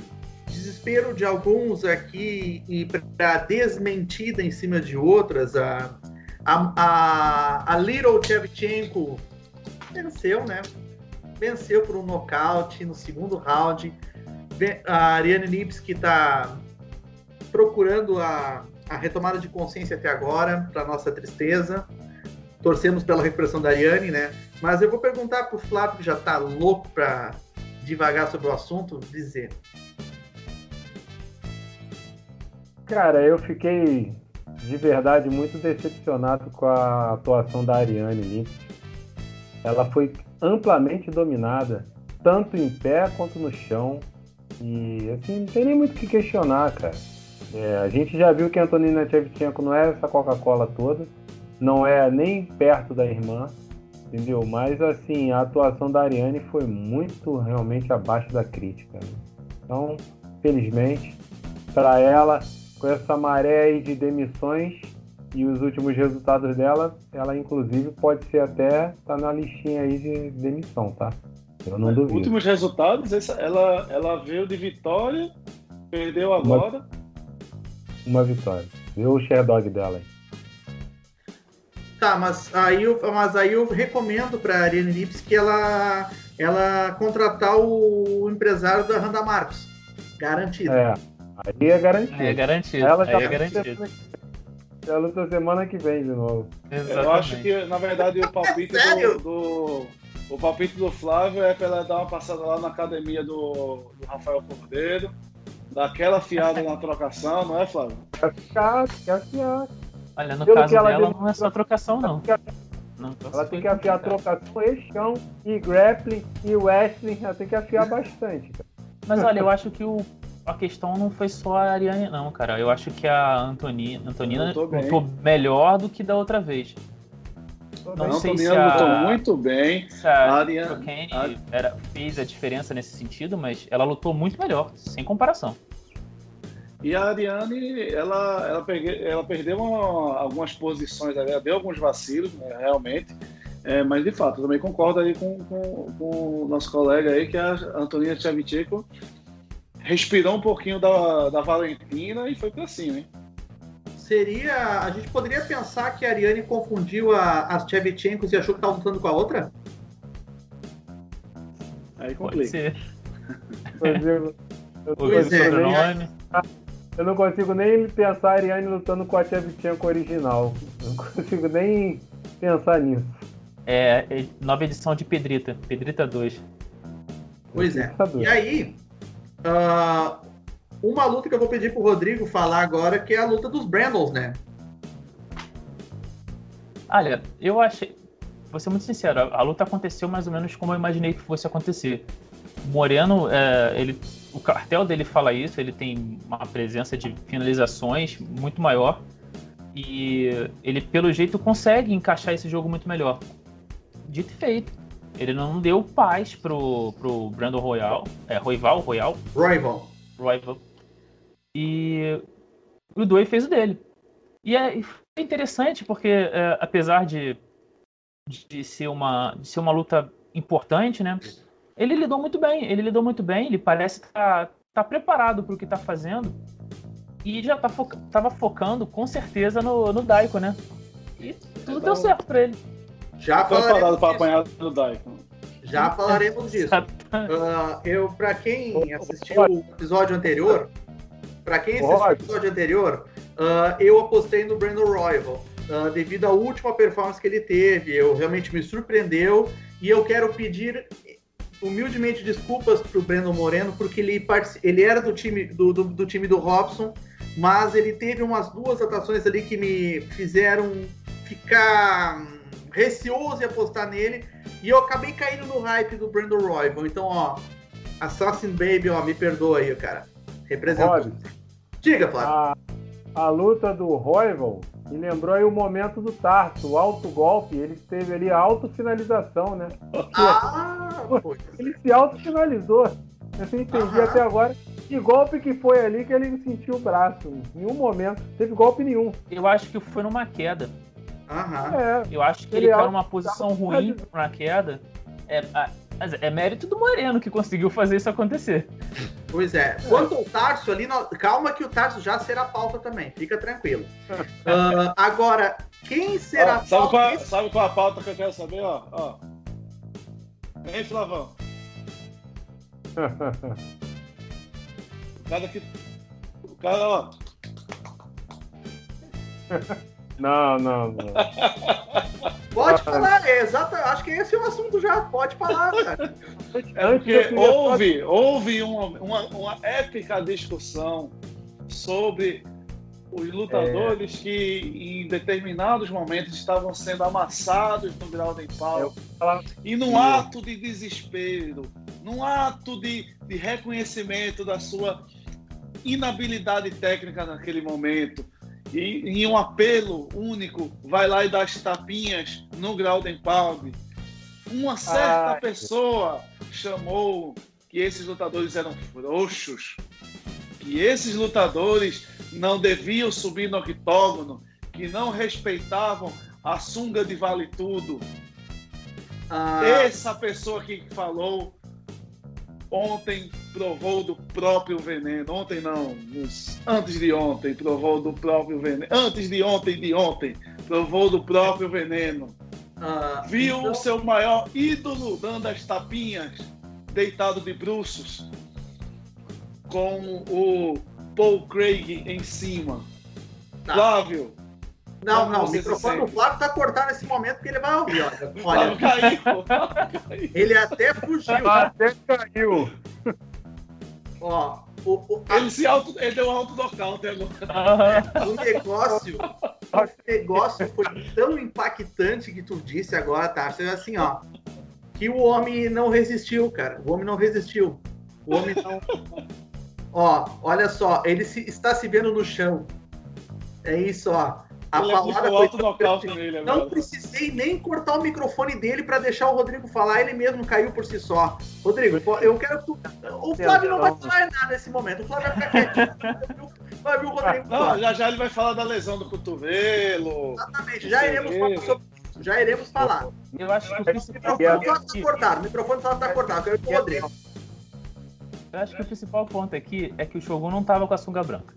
desespero de alguns aqui e para desmentida em cima de outras, a, a, a, a Little Shevchenko venceu, né? Venceu por um nocaute no segundo round. A Ariane Lipski está procurando a, a retomada de consciência até agora, para nossa tristeza. Torcemos pela recuperação da Ariane, né? Mas eu vou perguntar para o Flávio, que já está louco para devagar sobre o assunto, dizer. Cara, eu fiquei de verdade muito decepcionado com a atuação da Ariane Lipski. Ela foi amplamente dominada, tanto em pé quanto no chão. E assim, não tem nem muito o que questionar, cara. É, a gente já viu que a Antonina Shevchenko não é essa Coca-Cola toda, não é nem perto da irmã, entendeu? Mas assim, a atuação da Ariane foi muito realmente abaixo da crítica. Né? Então, felizmente, para ela, com essa maré aí de demissões e os últimos resultados dela, ela inclusive pode ser até tá na listinha aí de demissão, tá? Eu não duvido. Últimos resultados, ela, ela veio de vitória, perdeu agora. Uma uma vitória. Vê o Sherdog dela aí. Tá, mas aí eu, mas aí eu recomendo para a Ariane Lips que ela, ela contratar o empresário da Randa Marcos. Garantido. É, aí é garantido. É garantido. Ela já é garantido. Ela luta semana que vem de novo. Exatamente. Eu acho que, na verdade, o palpite do, do, o palpite do Flávio é para ela dar uma passada lá na academia do, do Rafael Cordeiro daquela fiada na trocação, não é, Flávio? Quer fiar, quer fiar. Olha, no Pelo caso dela não é só trocação, não. não ela tem que afiar a trocação, eixão e grappling e wrestling. Ela tem que afiar bastante. Mas olha, eu acho que o, a questão não foi só a Ariane, não, cara. Eu acho que a Antoni, Antonina lutou melhor do que da outra vez. Não A sei se a- lutou muito bem. Se a Ariane- a- era, fez a diferença nesse sentido, mas ela lutou muito melhor, sem comparação. E a Ariane, ela, ela, pergue- ela perdeu uma- algumas posições ela deu alguns vacilos, né, realmente. É, mas, de fato, eu também concordo aí com, com- com o nosso colega aí, que a Antonina Tchevchenko respirou um pouquinho da, da Valentina e foi pra cima, hein? Seria. A gente poderia pensar que a Ariane confundiu a, as Tchevchenkos e achou que estava lutando com a outra? Aí Pode complica. ser. Inclusive, eu, Pois é, consigo nem- nome. eu não consigo nem pensar a Ariane lutando com a Shevchenko original. Eu não consigo nem pensar nisso. É, é nova edição de Pedrita, Pedrita 2. Pois é. E aí, ah, uma luta que eu vou pedir pro Rodrigo falar agora, que é a luta dos Brandles, né? Olha, eu achei. Vou ser muito sincero, a, a luta aconteceu mais ou menos como eu imaginei que fosse acontecer. O Moreno, é, ele, o cartel dele fala isso, ele tem uma presença de finalizações muito maior. E ele, pelo jeito, consegue encaixar esse jogo muito melhor. Dito e feito. Ele não deu paz pro, pro Brandon Royal. É, Royval, Royal, Royval. Rival. E o Doi fez o dele. E é foi interessante porque, é, apesar de, de, ser uma, de ser uma luta importante, né? Ele lidou muito bem. Ele lidou muito bem. Ele parece estar tá, preparado para o que está fazendo. E já tá foca, tava focando com certeza no, no Daiko, né? E tudo deu certo para ele. Já parado para apanhar do Daikon. Já falaremos disso. Ah, eu, para quem assistiu o episódio anterior, para quem assistiu o episódio anterior, ah, eu apostei no Brandon Royal ah, devido à última performance que ele teve. Eu realmente me surpreendeu e eu quero pedir humildemente desculpas pro Brandon Moreno porque ele, ele era do time do, do, do time do Robson, mas ele teve umas duas atuações ali que me fizeram ficar hum, receoso em apostar nele. E eu acabei caindo no hype do Brandon Royal. Então, ó, Assassin Baby, ó, me perdoa aí, cara. Representa. Rob, Diga, Flávio. a, a luta do Royval me lembrou aí o momento do Tarso, o alto golpe, ele teve ali a auto-finalização, né? Ah. Ele se auto-finalizou. Eu não entendi Aham. até agora que golpe que foi ali que ele sentiu o braço. Em nenhum momento. Teve golpe nenhum. Eu acho que foi numa queda. Aham. É, Eu acho que Ele ele, caiu alto- numa posição ruim na queda. É, a- mas é mérito do Moreno que conseguiu fazer isso acontecer. Pois é. Quanto ao Tarso ali, calma que o Tarso já será pauta também. Fica tranquilo. Ah, agora, quem será Ó, sabe, qual, é- pauta? sabe qual é a pauta que eu quero saber? Ó, ó. Hein, Flavão? O cara que. O cara, ó. Não, não, não. Pode falar, é exato. Acho que esse é o assunto já. Pode falar, cara. É Antes porque houve, houve uma, uma, uma épica discussão sobre os lutadores que em determinados momentos estavam sendo amassados no grau de pau. E num ato de desespero, num ato de, de reconhecimento da sua inabilidade técnica naquele momento, e em um apelo único, vai lá e dá as tapinhas no grau de. Uma certa Ai. pessoa chamou que esses lutadores eram frouxos, que esses lutadores não deviam subir no octógono, que não respeitavam a sunga de vale tudo. Ah, Essa pessoa que falou ontem provou do próprio veneno. Ontem não, nos- antes de ontem provou do próprio veneno. Antes de ontem de ontem provou do próprio veneno. ah, Viu então- o seu maior ídolo dando as tapinhas, deitado de bruços, com o Paul Craig em cima. Tá. Flávio, Não, não, o você se microfone do? Flávio tá cortado nesse momento porque ele vai ouvir. Olha, olha caiu. Caiu. ele até fugiu. Até caiu. Ó, o, o, a- Ele, se auto, ele deu um alto nocaute agora. o negócio, o negócio foi tão impactante que tu disse agora, tá? Você assim, ó, que o homem não resistiu, cara. O homem não resistiu. O homem não. Ó, olha só, ele se, está se vendo no chão. É isso, ó. A ele palavra foi nocaute nele agora. Não precisei nem cortar o microfone dele para deixar o Rodrigo falar, ele mesmo caiu por si só. Rodrigo, eu quero que tu. O Flávio não vai falar nada nesse momento. O Flávio vai ficar quietinho. Vai ver o Rodrigo. Não, já já ele vai falar da lesão do cotovelo. Exatamente, já iremos falar sobre isso. Já iremos falar. Eu acho que o principal. O microfone está cortado, o microfone está cortado. Eu quero que o Rodrigo. Eu acho que o principal ponto aqui é que o Shogun não tava com a sunga branca.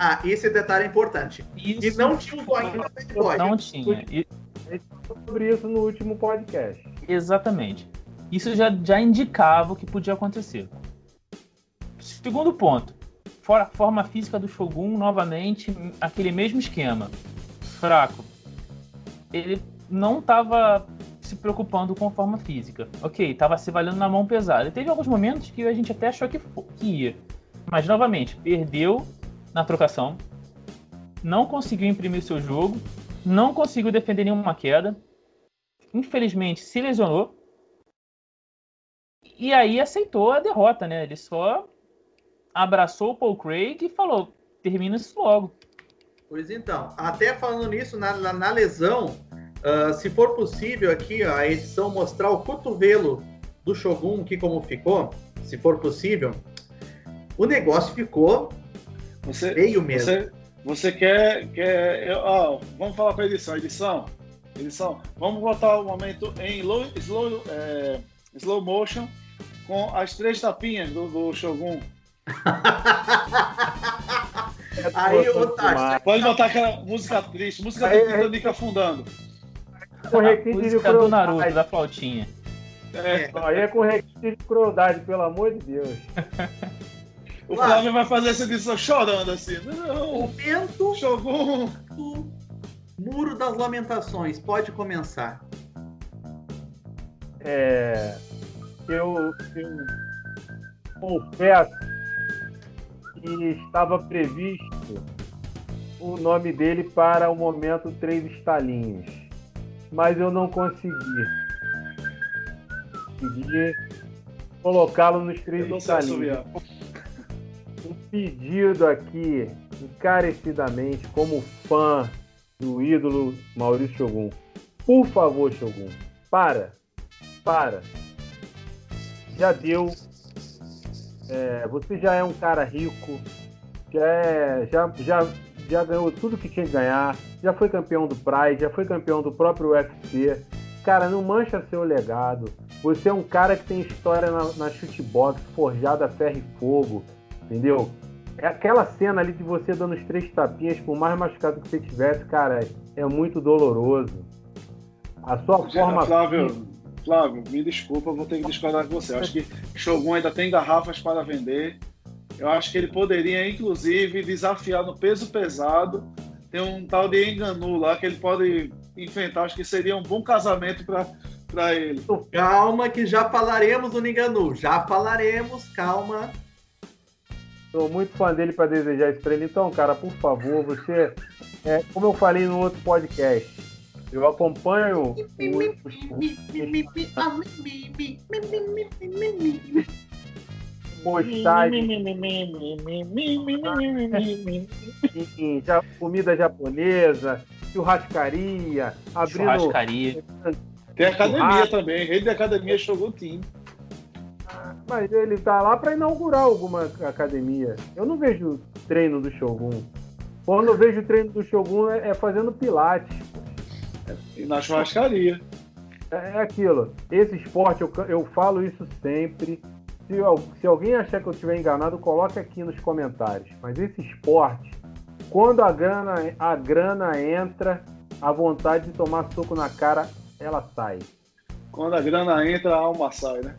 Ah, esse detalhe é importante. Isso. E não tinha um zoinho no Bad Boy. Não tinha. E... A gente falou sobre isso no último podcast. Exatamente. Isso já, já indicava o que podia acontecer. Segundo ponto. Fora, forma física do Shogun, novamente, aquele mesmo esquema. Fraco. Ele não estava se preocupando com a forma física. Ok, estava se valendo na mão pesada. E teve alguns momentos que a gente até achou que, que ia. Mas, novamente, perdeu na trocação, não conseguiu imprimir seu jogo, não conseguiu defender nenhuma queda, infelizmente se lesionou e aí aceitou a derrota, né? Ele só abraçou o Paul Craig e falou: termina isso logo. Pois então, até falando nisso, na, na, na lesão, uh, se for possível aqui ó, a edição mostrar o cotovelo do Shogun, que como ficou, se for possível, o negócio ficou você, Feio mesmo. Você, você quer. quer ó, vamos falar com a edição. Edição, edição, vamos botar o momento em low, slow, é, slow motion com as três tapinhas do, do Shogun. Aí, ô Tati. Pode botar aquela música triste, música do Titanic afundando. Com requinte de do Naruto, da flautinha. É. Aí é com requinte de crueldade, pelo amor de Deus. O Flávio, Flávio vai fazer essa edição chorando assim. Não! Momento. Jogou. Muro das Lamentações. Pode começar. É. Eu, eu confesso que estava previsto o nome dele para o momento Três Estalinhos. Mas eu não consegui. Consegui colocá-lo nos Três Estalinhos pedido aqui, encarecidamente, como fã do ídolo Maurício Shogun. Por favor, Shogun, para, para. Já deu. É, você já é um cara rico, já, é, já, já, já ganhou tudo que tinha que ganhar, já foi campeão do Pride, já foi campeão do próprio UFC. Cara, não mancha seu legado. Você é um cara que tem história na, na chutebox, forjada a ferro e fogo entendeu? É aquela cena ali de você dando os três tapinhas, por mais machucado que você tivesse, cara, é muito doloroso. A sua forma. Flávio, Flávio, me desculpa, vou ter que discordar com você. Eu acho que Shogun ainda tem garrafas para vender. Eu acho que ele poderia, inclusive, desafiar no peso pesado. Tem um tal de Enganu lá que ele pode enfrentar. Acho que seria um bom casamento para ele. Calma, que já falaremos do Enganu. Já falaremos, calma. Sou muito fã dele para desejar isso para ele. Então, cara, por favor, você. É, como eu falei no outro podcast, eu acompanho. Postagem. já, comida japonesa, churrascaria, abrindo. Churrascaria. Tem academia também, rede de academia Shogun Team. Mas ele tá lá para inaugurar alguma academia. Eu não vejo treino do Shogun. Quando eu vejo treino do Shogun é, é fazendo pilates. E na churrascaria. É, é aquilo. Esse esporte, eu, eu falo isso sempre. Se, se alguém achar que eu estiver enganado, coloque aqui nos comentários. Mas esse esporte, quando a grana, a grana entra, a vontade de tomar soco na cara, ela sai. Quando a grana entra, a alma sai, né?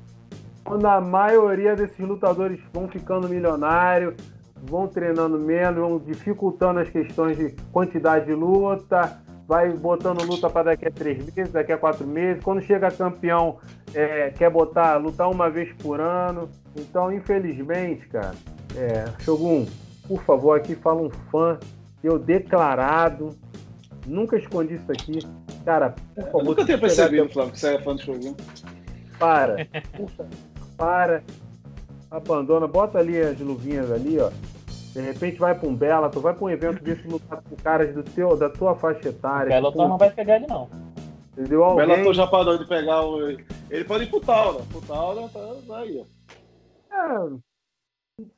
Quando a maioria desses lutadores vão ficando milionários, vão treinando menos, vão dificultando as questões de quantidade de luta, vai botando luta para daqui a três meses, daqui a quatro meses. Quando chega campeão, é, quer botar, lutar uma vez por ano. Então, infelizmente, cara, é, Shogun, por favor, aqui fala um fã, eu declarado, nunca escondi isso aqui. Cara, por favor. Eu nunca tinha percebido, Flávio, que você é fã do Shogun. Para, favor para. abandona, bota ali as luvinhas ali, ó. De repente vai pra um Bela, tu vai pra um evento desse lutar com caras do teu, da tua faixa etária. Bellator não vai pegar ele, não. Entendeu? O. Bellator já parou de pegar o. Ele pode ir pro Taura. Pro Taura tá, aí, ó. É, não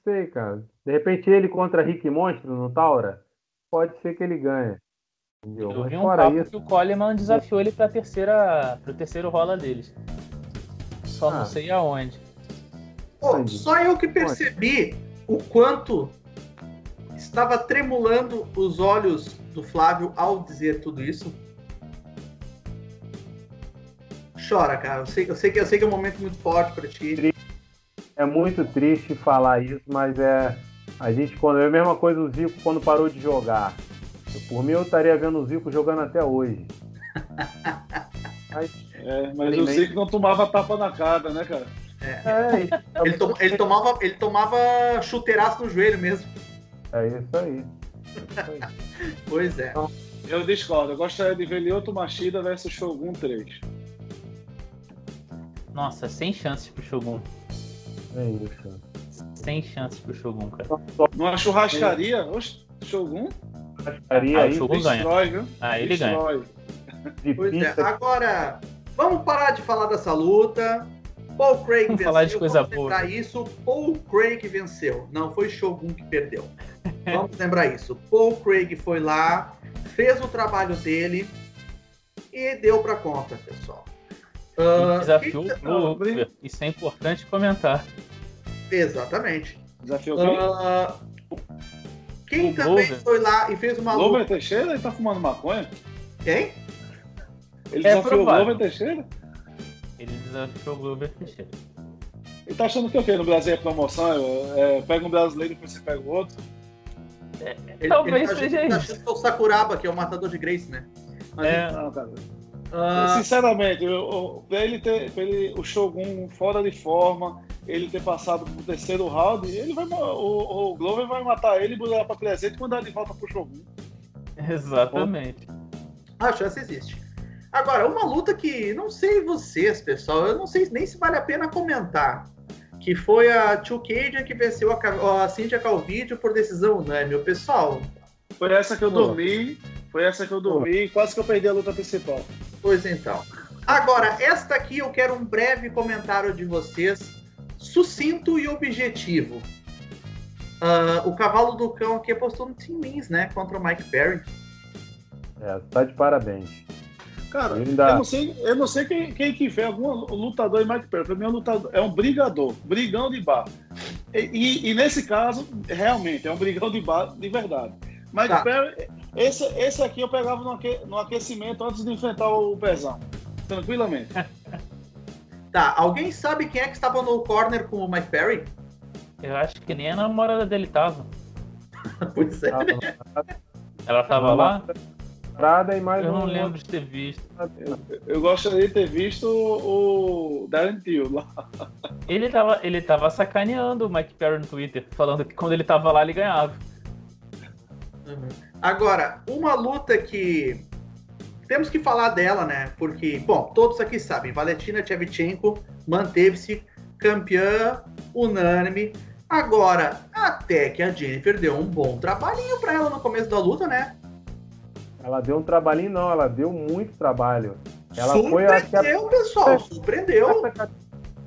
sei, cara. De repente ele contra Rick Monstro no Taura, pode ser que ele ganhe. Entendeu? Eu vi um fora papo isso, que o Coleman desafiou ele pra terceira, pro terceiro rola deles. Só Ah. não sei aonde. Pô, só eu que percebi o quanto estava tremulando os olhos do Flávio ao dizer tudo isso. Chora, cara. Eu sei, eu sei, que, eu sei que é um momento muito forte pra ti. é muito triste falar isso, mas é. A gente, quando. É a mesma coisa o Zico quando parou de jogar. Por mim, eu estaria vendo o Zico jogando até hoje. Mas, É, mas o Zico não tomava tapa na cara, né, cara? É, Ele, to- ele tomava, ele tomava chuteiraço no joelho mesmo. é isso aí. É isso aí. Pois é. Eu discordo. Eu gostaria de ver Lyoto Machida versus Shogun 3. Nossa, sem chances pro Shogun. É isso. Sem chances pro Shogun, cara. Numa churrascaria, oxe, Shogun Churrascaria Ah, o aí, Shogun ganha. destrói, viu? Ah, ele ganha. Destrói. de Pois é. Agora, vamos parar de falar dessa luta. Paul Craig Vamos venceu. falar de coisa vamos lembrar boa. isso. Paul Craig venceu. Não foi Shogun que perdeu. Vamos lembrar isso. Paul Craig foi lá, fez o trabalho dele e deu pra conta, pessoal. Ah, desafiou o Glover. Isso é importante comentar. Exatamente. Desafiou quem? Ah, quem O também Glover. foi lá e fez uma Glover luta. Teixeira? Ele tá fumando maconha? Quem? Ele É desafiou o provável. Glover Teixeira? Ele desafiou o Glover Teixeira. Ele tá achando que o quê? No Brasil é promoção? É, é, pega um brasileiro e depois você pega o outro? Ele, Talvez ele tá seja achando- tá isso. achando que é o Sakuraba, que é o matador de Grace, né? Mas, É. Não, cara. ah, Sinceramente, eu, eu, pra ele ter pra ele, o Shogun fora de forma, ele ter passado pro terceiro round, ele vai, o, o Glover vai matar ele, botar pra presente e mandar de volta pro Shogun. Exatamente. A chance existe. Agora, uma luta que não sei vocês, pessoal, eu não sei nem se vale a pena comentar. Que foi a Tio Cage que venceu a, a Cynthia Calvídeo por decisão unânime. O pessoal, Foi essa que eu dormi, foi essa que eu dormi, quase que eu perdi a luta principal. pois então. Agora, esta aqui eu quero um breve comentário de vocês, sucinto e objetivo. Ah, o cavalo do cão aqui apostou no Tim Means, né? Contra o Mike Perry. É, tá de parabéns. Cara, eu não sei, eu não sei quem, quem que vê algum lutador em Mike Perry. Pra mim é um lutador, é um brigador, brigão de bar. E, e- e nesse caso, realmente, é um brigão de bar de verdade. Mike Tá. Perry, esse, esse aqui eu pegava no, aque- no aquecimento antes de enfrentar o Pezão. Tranquilamente. Tá, alguém sabe quem é que estava no corner com o Mike Perry? Eu acho que nem a namorada dele tava. pois é. Ela tava lá? Parada e mais Eu não um- lembro de ter visto. Eu gostaria de ter visto o Darren Till lá. Ele tava, ele tava sacaneando o Mike Perry no Twitter, falando que quando ele tava lá ele ganhava. Uhum. Agora, uma luta que temos que falar dela, né? Porque, bom, todos aqui sabem, Valentina Shevchenko manteve-se campeã unânime. Agora, até que a Jennifer deu um bom trabalhinho pra ela no começo da luta, né? Ela deu um trabalhinho, não, ela deu muito trabalho. Ela foi a que surpreendeu, pessoal, surpreendeu.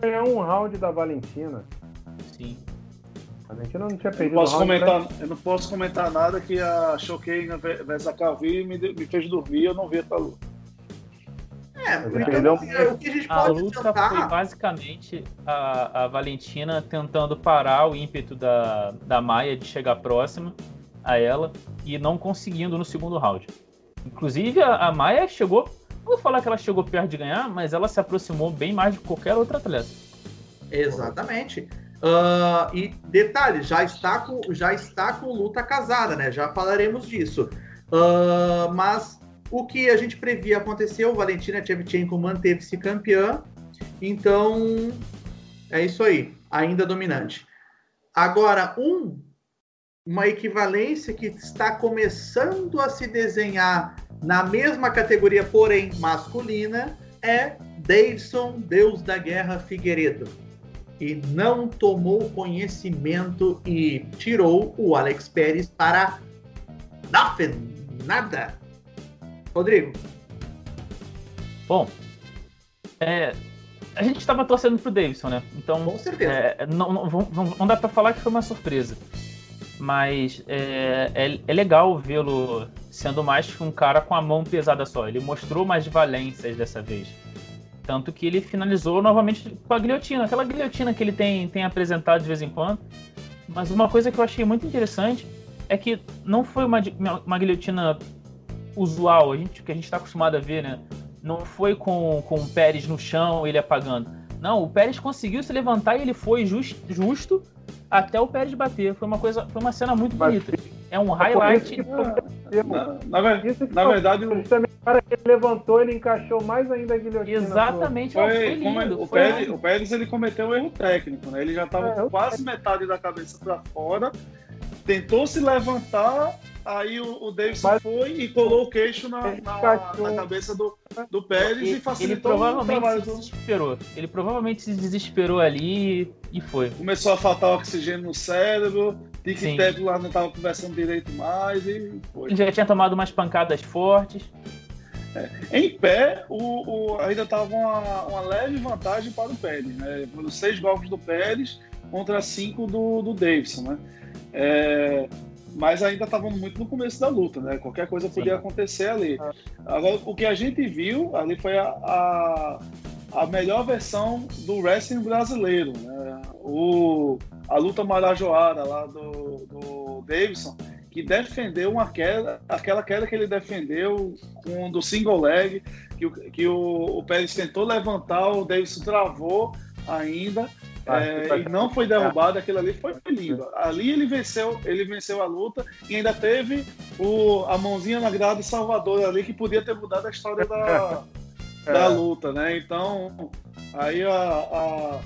ganhar um round da Valentina. Sim. A Valentina não tinha Eu, perdido posso o round. comentar, eu não posso comentar nada que a Choquei versus a Calvi me, me fez dormir, eu não vi essa luta. É, Mas então, assim, o que a gente A pode luta foi adiantar... basicamente a, a Valentina tentando parar o ímpeto da, da Maia de chegar próxima a ela e não conseguindo no segundo round. Inclusive, a, a Maia chegou. Não vou falar que ela chegou perto de ganhar, mas ela se aproximou bem mais de qualquer outro atleta. Exatamente. Ah, e detalhe, já está com já está com luta casada, né? Já falaremos disso. Ah, mas o que a gente previa aconteceu, Valentina Shevchenko manteve-se campeã. Então é isso aí, ainda dominante. Agora um uma equivalência que está começando a se desenhar na mesma categoria, porém masculina, é Davidson, Deus da Guerra Figueiredo. e não tomou conhecimento e tirou o Alex Pérez para nothing, nada. Rodrigo. Bom, é, a gente estava torcendo pro Davidson, né? Então, Com certeza. É, não, não, não, não dá para falar que foi uma surpresa. Mas é, é, é legal vê-lo sendo mais que um cara com a mão pesada só. Ele mostrou mais valências dessa vez. Tanto que ele finalizou novamente com a guilhotina, aquela guilhotina que ele tem, tem apresentado de vez em quando. Mas uma coisa que eu achei muito interessante é que não foi uma, uma guilhotina usual, a gente, que a gente está acostumado a ver, né? Não foi com, com o Pérez no chão, ele apagando. Não, o Pérez conseguiu se levantar e ele foi just, justo até o Pérez bater. Foi uma coisa, foi uma cena muito bonita. É um highlight. Na, na, na verdade, o cara que ele levantou, ele encaixou mais ainda a guilhotina. Exatamente, foi, foi lindo, o, foi Pérez, o Pérez ele cometeu um erro técnico, né? Ele já estava é, quase metade da cabeça para fora, tentou se levantar, aí o, o Davidson Mas, foi e colou o queixo na, na, na cabeça do, do Pérez ele, e facilitou ele provavelmente se desesperou. Ele provavelmente se desesperou ali e foi. Começou a faltar oxigênio no cérebro, tic-tac lá não estava conversando direito mais e foi. Ele já tinha tomado umas pancadas fortes. É. Em pé, o, o ainda estava uma, uma, leve vantagem para o Pérez. Né? Foram seis golpes do Pérez contra cinco do, do Davidson. Né? É, mas ainda estavam muito no começo da luta, né? Qualquer coisa podia acontecer ali. Agora, o que a gente viu ali foi a, a, a melhor versão do wrestling brasileiro. Né? O, a luta marajoara lá do, do Davidson que defendeu uma queda, aquela queda que ele defendeu com do single leg, que, o, que o, o Pérez tentou levantar, o Davidson travou ainda. É, e não foi derrubado, aquilo ali foi lindo. Ali ele venceu, ele venceu a luta e ainda teve o, a mãozinha na grade Salvador ali que podia ter mudado a história da, da é. luta, né? Então, aí a, a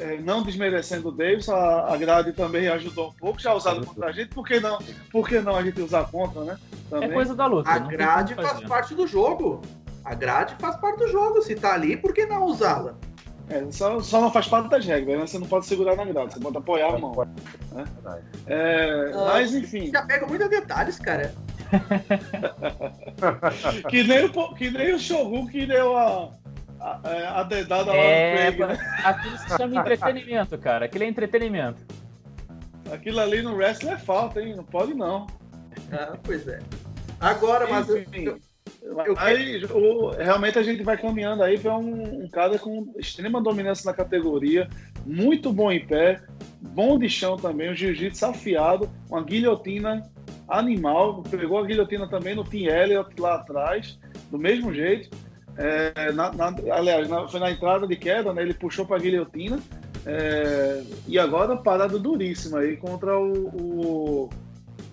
é, não desmerecendo o Davis, a, a grade também ajudou um pouco, já usaram contra a gente, por que não, por que não a gente usar contra, né? Também. É coisa da luta. A grade faz parte do jogo. A grade faz parte do jogo. Se tá ali, por que não usá-la? É, só, só, não faz parte das regras, né? Você não pode segurar na grade, você pode apoiar a mão. Né? É, uh, mas enfim. Já pega muitos detalhes, cara. que, nem o, que nem o Shogun que deu a, a, é, a dedada é, lá no Craig, né? Aquilo se chama entretenimento, cara. Aquilo é entretenimento. Aquilo ali no wrestling é falta, hein? Não pode não. Ah, pois é. Agora, mas eu, aí, o, realmente a gente vai caminhando aí para um, um, cara com extrema dominância na categoria, muito bom em pé, bom de chão também, um jiu-jitsu afiado, uma guilhotina animal, pegou a guilhotina também no Team Elliott lá atrás, do mesmo jeito. É, na, na, aliás, na, foi na entrada de queda, né? Ele puxou para a guilhotina. É, e agora parada duríssima aí contra o, o,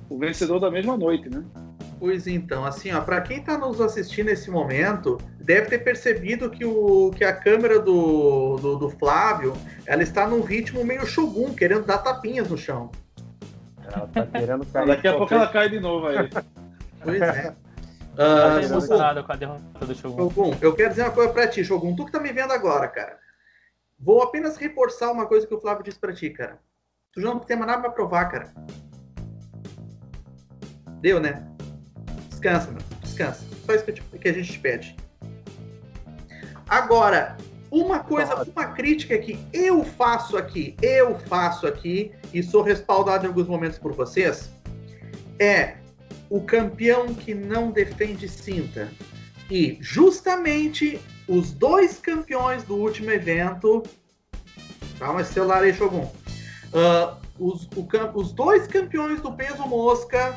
o, vencedor da mesma noite, né? Pois então, assim, ó, para quem está nos assistindo nesse momento, deve ter percebido que, o, que a câmera do, do, do Flávio, ela está num ritmo meio shogun, querendo dar tapinhas no chão. Ela tá querendo cair. Daqui a pouco ela cai de novo aí. Pois é. Uh, emocionado com a derrota do Shogun. Shogun. Eu quero dizer uma coisa pra ti, Shogun. Tu que tá me vendo agora, cara. Vou apenas reforçar uma coisa que o Flávio disse pra ti, cara. Tu já não tem mais nada pra provar, cara. Deu, né? Descansa, meu. Descansa. Só isso que, te, que a gente te pede. Agora, uma coisa, uma crítica que eu faço aqui, eu faço aqui, e sou respaldado em alguns momentos por vocês, é o campeão que não defende cinta. E justamente os dois campeões do último evento. Calma esse celular aí, Shogun. Uh, os, o, os dois campeões do peso mosca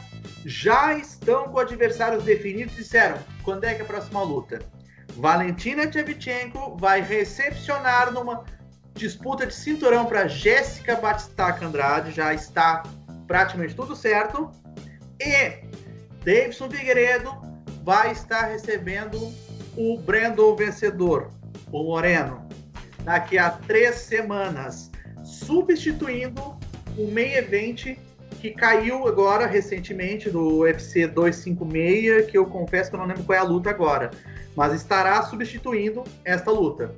já estão com adversários definidos e disseram quando é que é a próxima luta. Valentina Tchevchenko vai recepcionar numa disputa de cinturão para Jéssica Batistaca Andrade, já está praticamente tudo certo. E Davidson Figueiredo vai estar recebendo o Brandon vencedor, o Moreno, daqui a três semanas, substituindo o main event que caiu agora recentemente do UFC 256, que eu confesso que eu não lembro qual é a luta agora, mas estará substituindo esta luta.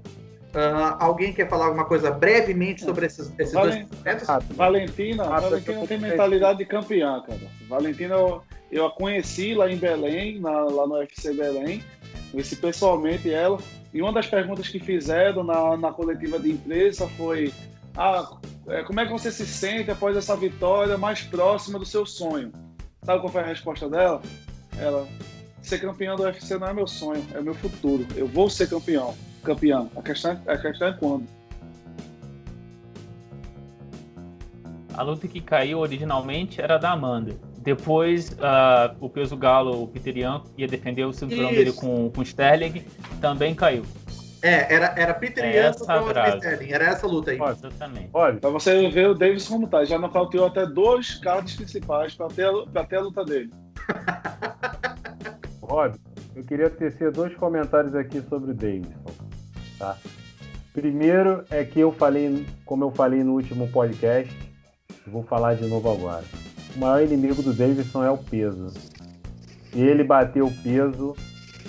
Uh, alguém quer falar alguma coisa brevemente sobre esses, esses Valen... dois projetos? Ah, Valentina, ah, Valentina tem mentalidade de campeã, cara. Valentina, eu, eu a conheci lá em Belém, na, lá no UFC Belém. Conheci pessoalmente ela. E uma das perguntas que fizeram na, na coletiva de imprensa foi: ah, é, como é que você se sente após essa vitória mais próxima do seu sonho? Sabe qual foi a resposta dela? Ela: ser campeão do UFC não é meu sonho, é meu futuro. Eu vou ser campeão. Campeão. A questão, a questão é quando. A luta que caiu originalmente era da Amanda. Depois, uh, o peso galo, o Peter Ian, ia defender o cinturão Isso. dele com, com o Sterling, também caiu. É, era, era Peter é Ian contra o Sterling, era essa luta aí. Exatamente. Olha, pra você ver o Davis como tá, já nocauteou até dois cards principais pra ter, pra ter a luta dele. Rob, eu queria tecer dois comentários aqui sobre o Davidson. Tá? Primeiro é que eu falei, como eu falei no último podcast, vou falar de novo agora o maior inimigo do Davidson é o peso. Ele bater o peso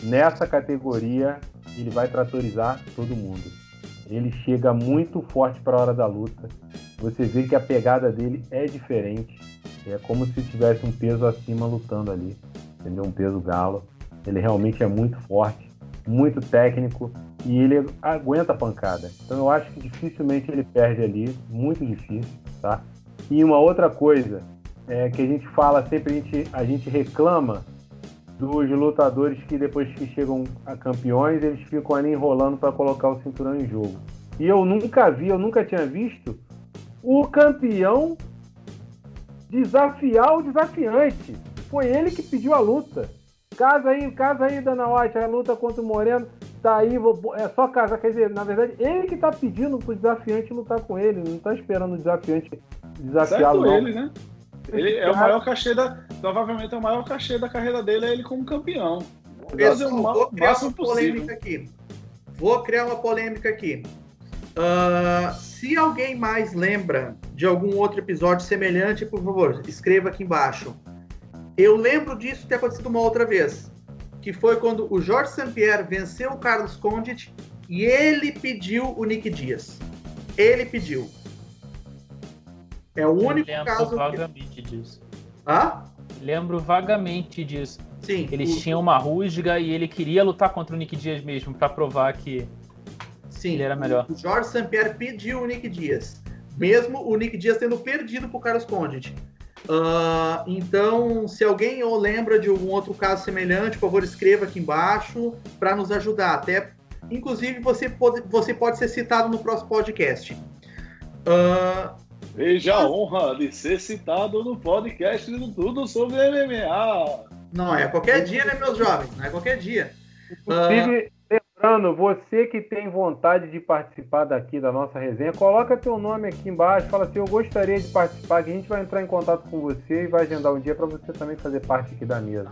nessa categoria, ele vai tratorizar todo mundo. Ele chega muito forte para a hora da luta. Você vê que a pegada dele é diferente. É como se tivesse um peso acima lutando ali. Entendeu? Um peso galo. Ele realmente é muito forte, muito técnico e ele aguenta a pancada. Então eu acho que dificilmente ele perde ali, muito difícil, tá? E uma outra coisa, é, que a gente fala sempre, a gente, a gente reclama dos lutadores que depois que chegam a campeões, eles ficam ali enrolando para colocar o cinturão em jogo. E eu nunca vi, eu nunca tinha visto o campeão desafiar o desafiante. Foi ele que pediu a luta. Casa aí, casa aí, Dana White, a luta contra o Moreno. Tá aí, é só casa. Quer dizer, na verdade, ele que tá pedindo pro desafiante lutar com ele. Não tá esperando o desafiante desafiá-lo. ele, né? Ele é o maior cachê da. Provavelmente é o maior cachê da carreira dele é ele como campeão. Pessoal, o vou criar uma polêmica aqui. Vou criar uma polêmica aqui. Uh, se alguém mais lembra de algum outro episódio semelhante, por favor, escreva aqui embaixo. Eu lembro disso ter acontecido uma outra vez, que foi quando o Jorge St-Pierre venceu o Carlos Condit e ele pediu o Nick Dias. Ele pediu. É o único lembro caso. vagamente que... disso. Hã? Lembro vagamente disso. Sim. Eles o... tinham uma rusga e ele queria lutar contra o Nick Dias mesmo, para provar que Sim, ele era melhor. O Jorge St. pediu o Nick Dias. Mesmo o Nick Dias tendo perdido pro Carlos Condit. Uh, então, se alguém ou lembra de algum outro caso semelhante, por favor, escreva aqui embaixo para nos ajudar. Até, inclusive, você pode, você pode ser citado no próximo podcast. Uh, Veja a honra de ser citado no podcast do Tudo sobre MMA. Não é qualquer dia, né, meus jovens? Não é qualquer dia. Inclusive, uh... lembrando, você que tem vontade de participar daqui da nossa resenha, coloca teu nome aqui embaixo, fala assim, eu gostaria de participar, que a gente vai entrar em contato com você e vai agendar um dia para você também fazer parte aqui da mesa.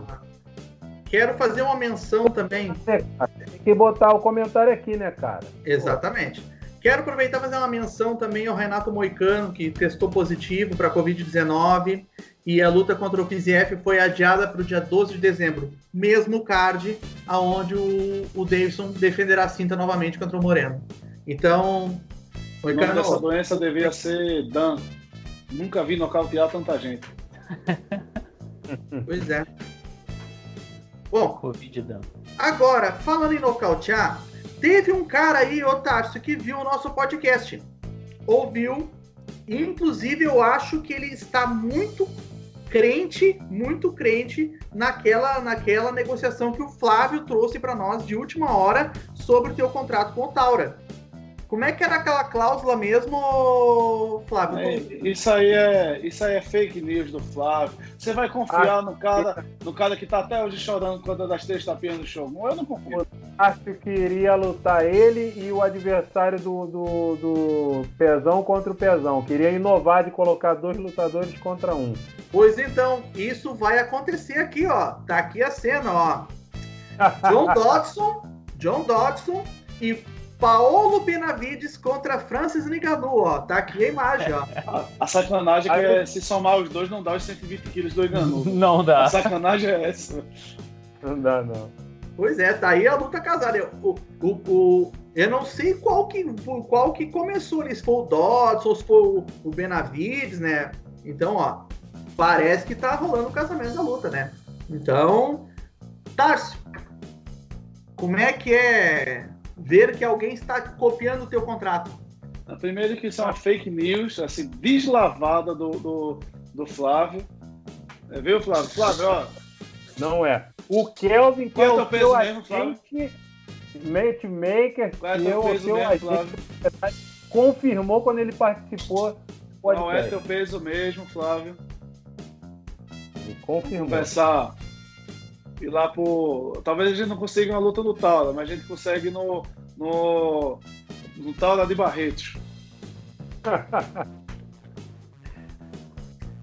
Quero fazer uma menção também. É, tem que botar o comentário aqui, né, cara? Exatamente. Quero aproveitar e fazer uma menção também ao Renato Moicano, que testou positivo para a Covid-19 e a luta contra o Fiziev foi adiada para o dia 12 de dezembro, mesmo card aonde o, o Davidson defenderá a cinta novamente contra o Moreno. Então, Moicano... Essa doença devia ser Dan. Nunca vi nocautear tanta gente. pois é. Bom, Covid Dan. agora, falando em nocautear, Teve um cara aí, Otácio, que viu o nosso podcast. Ouviu. Inclusive, eu acho que ele está muito crente, muito crente naquela, naquela negociação que o Flávio trouxe para nós de última hora sobre o teu contrato com o Taura. Como é que era aquela cláusula mesmo, Flávio? É, isso, aí é, isso aí é fake news do Flávio. Você vai confiar ah, no, cara, no cara que tá até hoje chorando quando das três tapinhas do show? Eu não confio. Acho que iria lutar ele e o adversário do, do, do Pezão contra o Pezão. Queria inovar de colocar dois lutadores contra um. Pois então, isso vai acontecer aqui, ó. Tá aqui a cena, ó. John Dodson, John Dodson e Paolo Benavides contra Francis Ngannou, ó. Tá aqui a imagem, ó. A, a sacanagem é que é, se somar os dois não dá os 120 quilos do Ngannou. Não dá. A sacanagem é essa. Não dá, não. Pois é, tá aí a luta casada. O, o, o, Eu não sei qual que, qual que começou, né? se foi o Dodds ou se foi o, o Benavides, né? Então, ó, parece que tá rolando o casamento da luta, né? Então, Tarso, como é que é ver que alguém está copiando o teu contrato? Primeiro que isso é uma fake news, assim, deslavada do, do, do Flávio. É, viu, Flávio? Flávio, ó. Não é. O Kelvin, que é é o teu seu mesmo, Flávio? agente, matchmaker, Qual é que teu é o peso seu mesmo, agente, Flávio? confirmou quando ele participou do Não é teu peso mesmo, Flávio. Ele confirmou. Começar ir lá pro. Talvez a gente não consiga uma luta no Taura, mas a gente consegue no. no. no Taura de Barretos.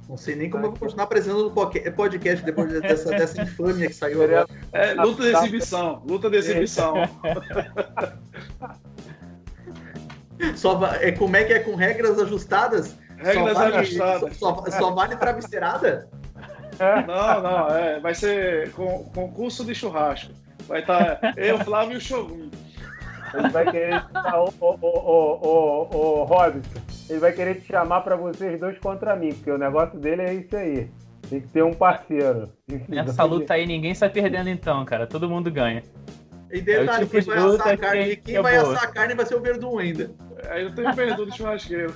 Não sei nem como eu vou continuar apresentando no poque- podcast depois dessa, dessa infâmia que saiu agora. É, luta de exibição. Luta de exibição. Só é, como é que é com regras ajustadas? Regras só vale, ajustadas. Só, só, só vale travesseirada? Não, não, é, vai ser com, concurso de churrasco. Vai estar eu, Flávio e o Shogun. Ele vai querer te chamar, ô, ô, ô, ô, Robson, ele vai querer te chamar pra vocês dois contra mim, porque o negócio dele é isso aí. Tem que ter um parceiro. Nessa luta aí ninguém sai perdendo então, cara. Todo mundo ganha. E detalhe, É o tipo quem vai assar a carne, que- quem que é vai boa. assar a carne vai ser o Verdun ainda. Aí eu tenho perdo de churrasqueiro.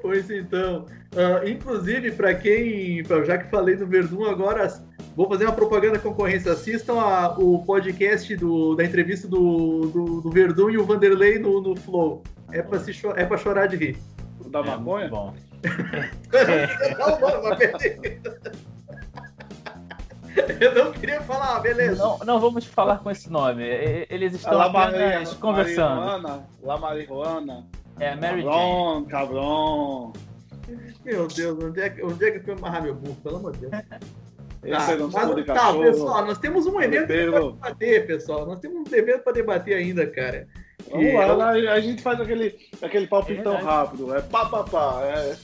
Pois então. Ah, inclusive, para quem. pra- Já que falei do Verdun, agora vou fazer uma propaganda concorrência. Assistam a- o podcast do, da entrevista do, do, do Verdun e o Vanderlei no, no Flow. É pra, se cho- é pra chorar de rir. Da É, maconha? muito bom. Não, mano, perder. Eu não queria falar, beleza. Não, não vamos falar com esse nome. Eles estão La apenas Maria- conversando. Marihuana, La Marihuana. É Mary Jane. Cabrão, cabrão. Meu Deus, onde é, que- onde é que eu fui amarrar meu burro? Pelo amor de Deus. Esse é o mas, de tá, pessoal, nós temos um evento para debater, pessoal. Nós temos um evento para debater ainda, cara. Vamos Que lá, é o- lá, a gente faz aquele, aquele palpitão É rápido. É pá, pá, pá. É,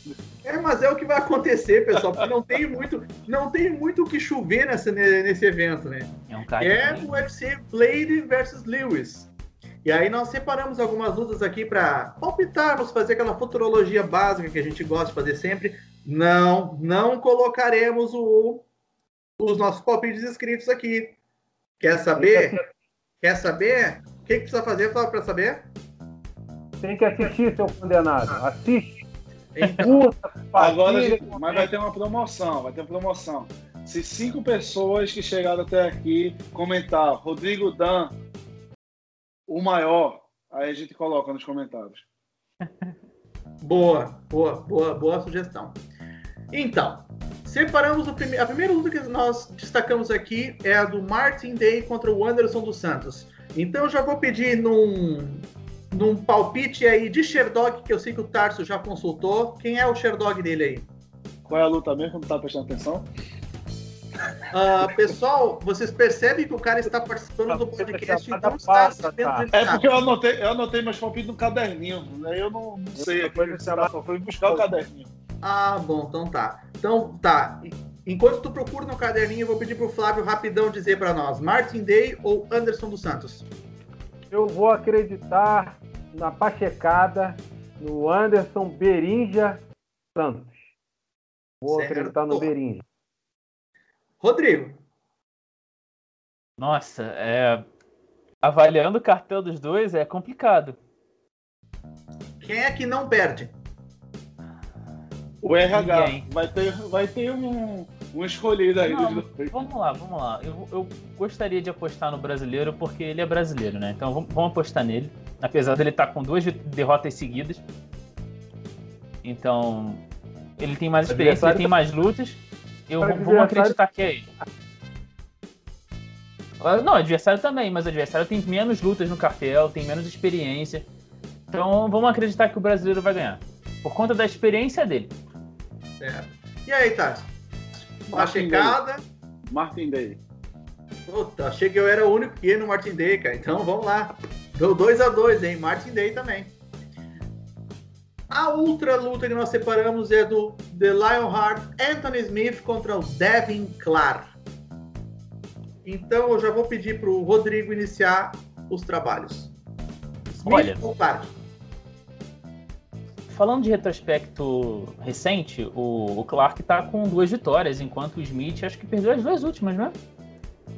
É, mas é o que vai acontecer, pessoal, porque não tem muito, não tem muito o que chover nessa, nesse evento, né? É um. É o UFC Blade versus Lewis. E aí nós separamos algumas lutas aqui para palpitarmos, fazer aquela futurologia básica que a gente gosta de fazer sempre. Não, não colocaremos o, os nossos palpites escritos aqui. Quer saber? Quer saber? O que, que precisa fazer para saber? Tem que assistir, seu condenado. Assiste. Então, Puta, Agora, a família, gente- mas vai ter uma promoção, vai ter uma promoção. Se cinco pessoas que chegaram até aqui comentar Rodrigo Dan, o maior, aí a gente coloca nos comentários. Boa, boa, boa, boa sugestão. Então, separamos o prime... a primeira luta que nós destacamos aqui é a do Martin Day contra o Anderson dos Santos. Então já vou pedir num, num palpite aí de Sherdog, que eu sei que o Tarso já consultou. Quem é o Sherdog dele aí? Qual é a luta mesmo? Não tá prestando atenção? Ah, pessoal, vocês percebem que o cara está participando do podcast e não está Passa, sabendo tá. É porque eu anotei, eu anotei meus palpites no caderninho. Né? Eu não, não sei. Eu fui buscar o caderninho. Ah, bom, então tá. Então tá. Enquanto tu procura no caderninho, eu vou pedir pro Flávio rapidão dizer para nós: Martin Day ou Anderson dos Santos? Eu vou acreditar na Pachecada, no Anderson Berinja Santos. Vou Certo. acreditar no Berinja. Rodrigo. Nossa, é. Avaliando o cartel dos dois é complicado. Quem é que não perde? O RH Ninguém. vai ter, vai ter um, um escolhido aí Não, vamos lá, vamos lá. Eu, eu gostaria de apostar no brasileiro porque ele é brasileiro, né? Então vamos, vamos apostar nele. Apesar dele estar com duas de- derrotas seguidas. Então, ele tem mais experiência, ele tem mais lutas. Eu vou- vamos adversário- acreditar que é ele. Ah, Não, adversário também, mas o adversário tem menos lutas no cartel, tem menos experiência. Então vamos acreditar que o brasileiro vai ganhar. Por conta da experiência dele. Certo. E aí, Tarso? Uma Martin checada. Martin Day. Puta, achei que eu era o único que ia no Martin Day, cara. Então vamos lá. Deu 2 a 2 hein? Martin Day também. A outra luta que nós separamos é do The Lionheart Anthony Smith contra o Devin Clark. Então eu já vou pedir pro Rodrigo iniciar os trabalhos? Olha, Smith ou Clark? falando de retrospecto recente, o, o Clark tá com duas vitórias, enquanto o Smith acho que perdeu as duas últimas, né?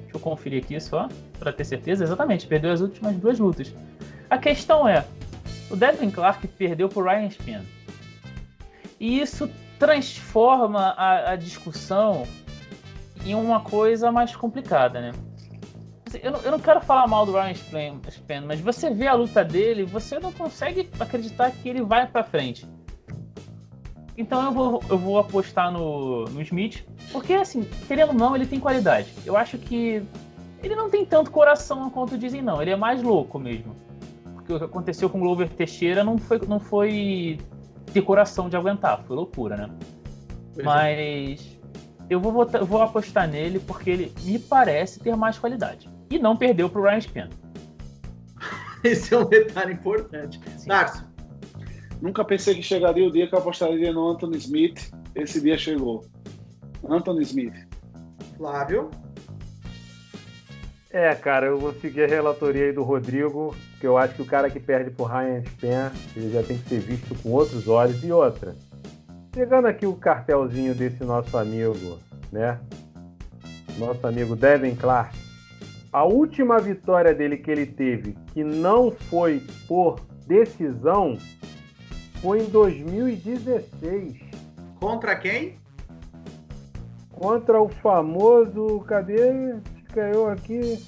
Deixa eu conferir aqui só, para ter certeza. Exatamente, perdeu as últimas duas lutas. A questão é, o Devin Clark perdeu pro Ryan Spin. E isso transforma a, a discussão em uma coisa mais complicada, né? Assim, Eu não, eu não quero falar mal do Ryan Span, mas você vê a luta dele, você não consegue acreditar que ele vai pra frente. Então eu vou, eu vou apostar no, no Smith, porque assim, querendo ou não, ele tem qualidade. Eu acho que ele não tem tanto coração quanto dizem, não. Ele é mais louco mesmo. Que aconteceu com o Glover Teixeira não foi, não foi ter coração de aguentar, foi loucura, né? Pois é. Mas eu vou, votar- eu vou apostar nele porque ele me parece ter mais qualidade. E não perdeu pro Ryan Spin. Esse é um detalhe importante. Sim. Nunca pensei que chegaria o dia que eu apostaria no Anthony Smith. Esse dia chegou. Anthony Smith. Flávio, É, cara, eu vou seguir a relatoria aí do Rodrigo, que eu acho que o cara que perde pro Ryan Span, ele já tem que ser visto com outros olhos. E outra, pegando aqui o cartelzinho desse nosso amigo, né? Nosso amigo Devin Clark. A última vitória dele que ele teve, que não foi por decisão, foi em 2016. contra quem? contra o famoso, cadê? Caiu aqui.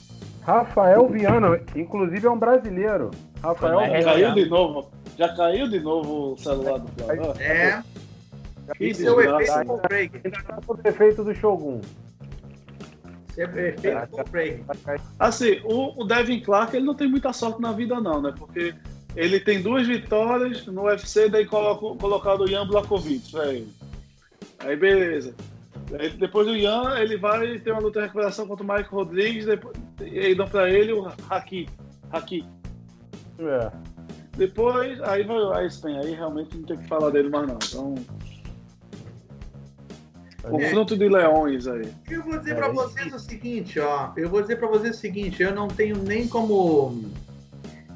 Rafael Viana, inclusive é um brasileiro. Rafael Viana. Caiu de novo. Já caiu de novo o celular do Flávio. É, Que isso é o desgraça. efeito Paul Craig. Ainda tá com o defeito do Shogun. Isso é o efeito Paul Craig. Assim, o, o Devin Clark ele não tem muita sorte na vida, não, né? Porque ele tem duas vitórias no UFC, daí colocou, colocaram o Ian Blakovic pra ele. Aí beleza. Depois do Ian, ele vai ter uma luta de recuperação contra o Mike Rodrigues, depois, e aí dão pra ele o Haki. Haki. É. Depois, aí vai a Espanha, aí realmente não tem que falar dele mais não. Então, confronto de leões aí. Eu vou dizer É, pra isso. vocês o seguinte, ó. Eu vou dizer pra vocês o seguinte, eu não tenho nem como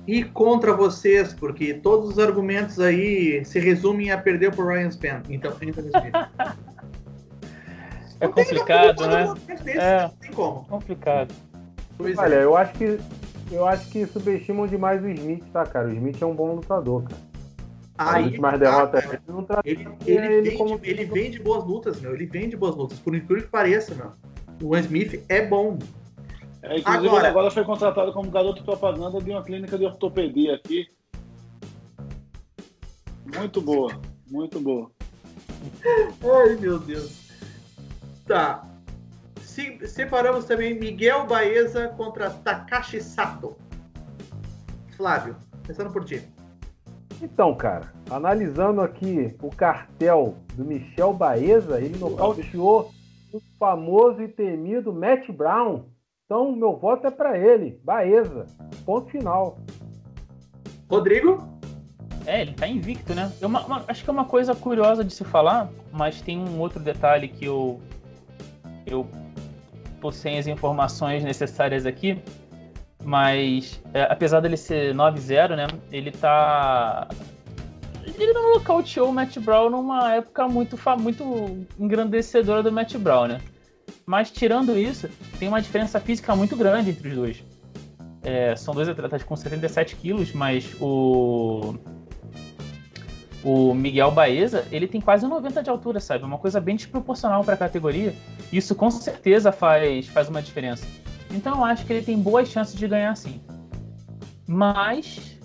ir contra vocês, porque todos os argumentos aí se resumem a perder pro Ryan Span. Então, Anthony Smith. É complicado, né? desse, É. Não tem como. Complicado. Pois Olha, é. eu acho que eu acho que subestimam demais o Smith, tá, cara? O Smith é um bom lutador, cara. As Aí, últimas tá, derrotas cara. ele não trata Ele, ele, ele, vende, como ele vende boas lutas, meu. Ele vende boas lutas. Por incrível que pareça, meu. O Smith é bom. É, inclusive, Agora- ele agora foi contratado como garoto propaganda de uma clínica de ortopedia aqui. Muito boa, muito boa. Ai, meu Deus. Tá. Se- separamos também Miguel Baeza contra Takashi Sato. Flávio, começando por ti. Então, cara, analisando aqui o cartel do Michel Baeza, ele nocauteou o famoso e temido Matt Brown. Então, meu voto é pra ele, Baeza. Ponto final. Rodrigo? É, ele tá invicto, né? É uma- uma- acho que é uma coisa curiosa de se falar, mas tem um outro detalhe que eu. Eu tô sem as informações necessárias aqui. Mas, é, apesar dele ser 9-0, né? Ele tá. Ele não nocauteou o Matt Brown numa época muito, muito engrandecedora do Matt Brown, né? Mas, tirando isso, tem uma diferença física muito grande entre os dois. É, são dois atletas com 77 quilos, mas o o Miguel Baeza, ele tem quase 90 de altura, sabe? Uma coisa bem desproporcional para a categoria. Isso com certeza faz, faz uma diferença. Então eu acho que ele tem boas chances de ganhar sim. Mas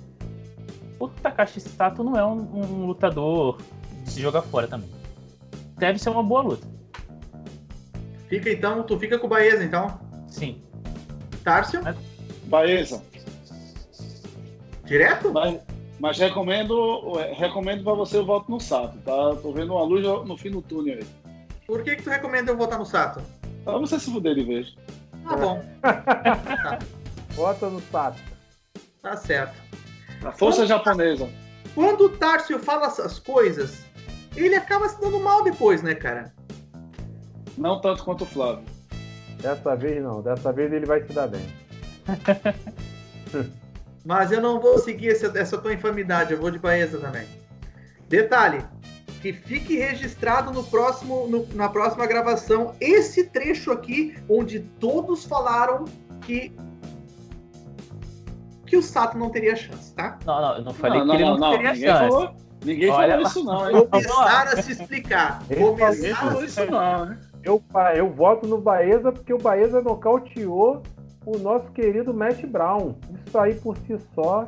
o Takashi Sato não é um, um lutador de se jogar fora também. Deve ser uma boa luta. Fica então, tu fica com o Baeza, então. Sim. Tárcio? Baeza, Direto? mas, mas recomendo, recomendo para você o voto no Sato, tá? Tô vendo uma luz no fim do túnel aí. Por que, que tu recomenda eu votar no Sato? Pra você se fuder de vez. Tá bom, Vota no Sato. tá certo. A força japonesa. Quando o Tárcio fala essas coisas, ele acaba se dando mal depois, né, cara? Não tanto quanto o Flávio. Dessa vez não, dessa vez ele vai se dar bem. Mas eu não vou seguir essa, essa tua infamidade, eu vou de Baeza também. Detalhe, que fique registrado no próximo, no, na próxima gravação esse trecho aqui, onde todos falaram que que o Sato não teria chance, tá? Não, não, eu não falei Não, que ele não, não, não, teria ninguém chance. falou, ninguém Olha falou isso não, hein? Começar a se explicar. Começar a se isso não, né? Eu, eu voto no Baeza porque o Baeza nocauteou o nosso querido Matt Brown. Isso aí por si só.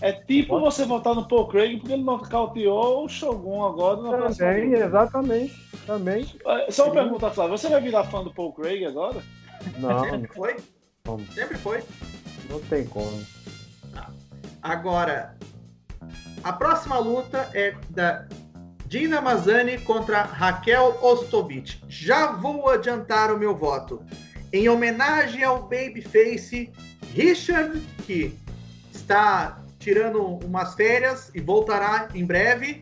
É tipo você votar no Paul Craig porque ele nocauteou o Shogun agora na próxima Também, luta. exatamente. Também. É, Só uma pergunta, Flávio. Você vai virar fã do Paul Craig agora? Não, Sempre foi? não, Sempre foi. não tem como. Agora, a próxima luta é da Dina Mazani contra Raquel Ostovic. Já vou adiantar o meu voto. Em homenagem ao Babyface Richard, que está tirando umas férias e voltará em breve.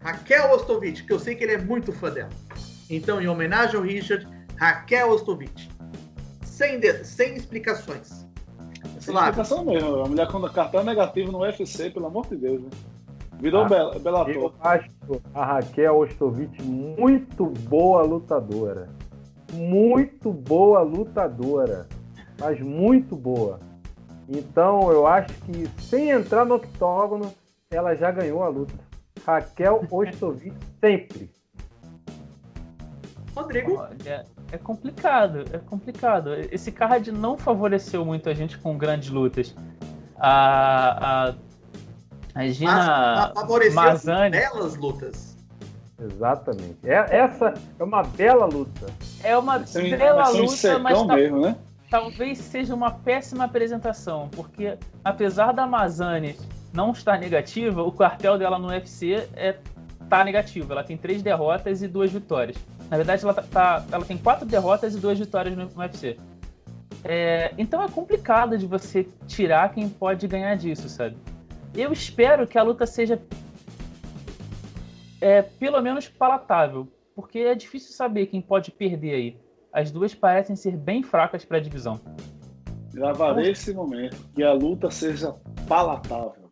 Raquel Ostovic, que eu sei que ele é muito fã dela. Então, em homenagem ao Richard, Raquel Ostovic. Sem, de- sem explicações. Sem explicação mesmo. A mulher com cartão negativo no UFC, pelo amor de Deus. Né? Virou Ah, Bela- Bellator. Eu acho a Raquel Ostovic muito boa lutadora. Muito boa lutadora. Mas muito boa. Então eu acho que sem entrar no octógono, ela já ganhou a luta. Raquel Ostovic sempre. Rodrigo. Olha, é complicado, é complicado. Esse card não favoreceu muito a gente com grandes lutas. A, a, a Mas Gina favoreceu Mazani belas lutas. Exatamente. É- essa é uma bela luta. é uma um- bela luta, mas tá- mesmo, né? talvez seja uma péssima apresentação, porque apesar da Mazani não estar negativa, o cartel dela no UFC é, tá negativo. Ela tem três derrotas e duas vitórias. Na verdade, ela, tá- tá- ela tem quatro derrotas e duas vitórias no, no UFC. É, então é complicado de você tirar quem pode ganhar disso, sabe? Eu espero que a luta seja é, pelo menos palatável, porque é difícil saber quem pode perder aí. As duas parecem ser bem fracas para a divisão. Gravarei esse momento. Que a luta seja palatável.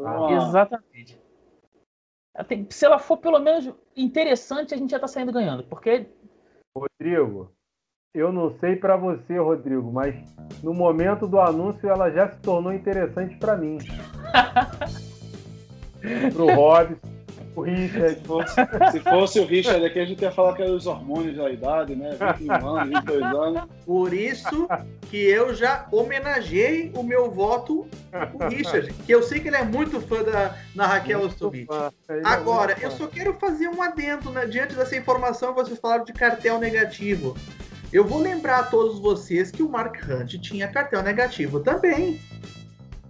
Ah, Uma- Exatamente. Tem- se ela for pelo menos interessante, a gente já tá saindo ganhando. Porque Rodrigo, eu não sei pra você, Rodrigo, mas no momento do anúncio ela já se tornou interessante pra mim. Pro Robson. Se fosse, se fosse o Richard aqui, a gente ia falar que era os hormônios da idade, né? 21 anos, 22 anos. Por isso que eu já homenageei o meu voto pro Richard, que eu sei que ele é muito fã da na Raquel Ostovic. Ele é Agora, eu só quero fazer um adendo, né? Diante dessa informação, vocês falaram de cartel negativo. Eu vou lembrar a todos vocês que o Mark Hunt tinha cartel negativo também.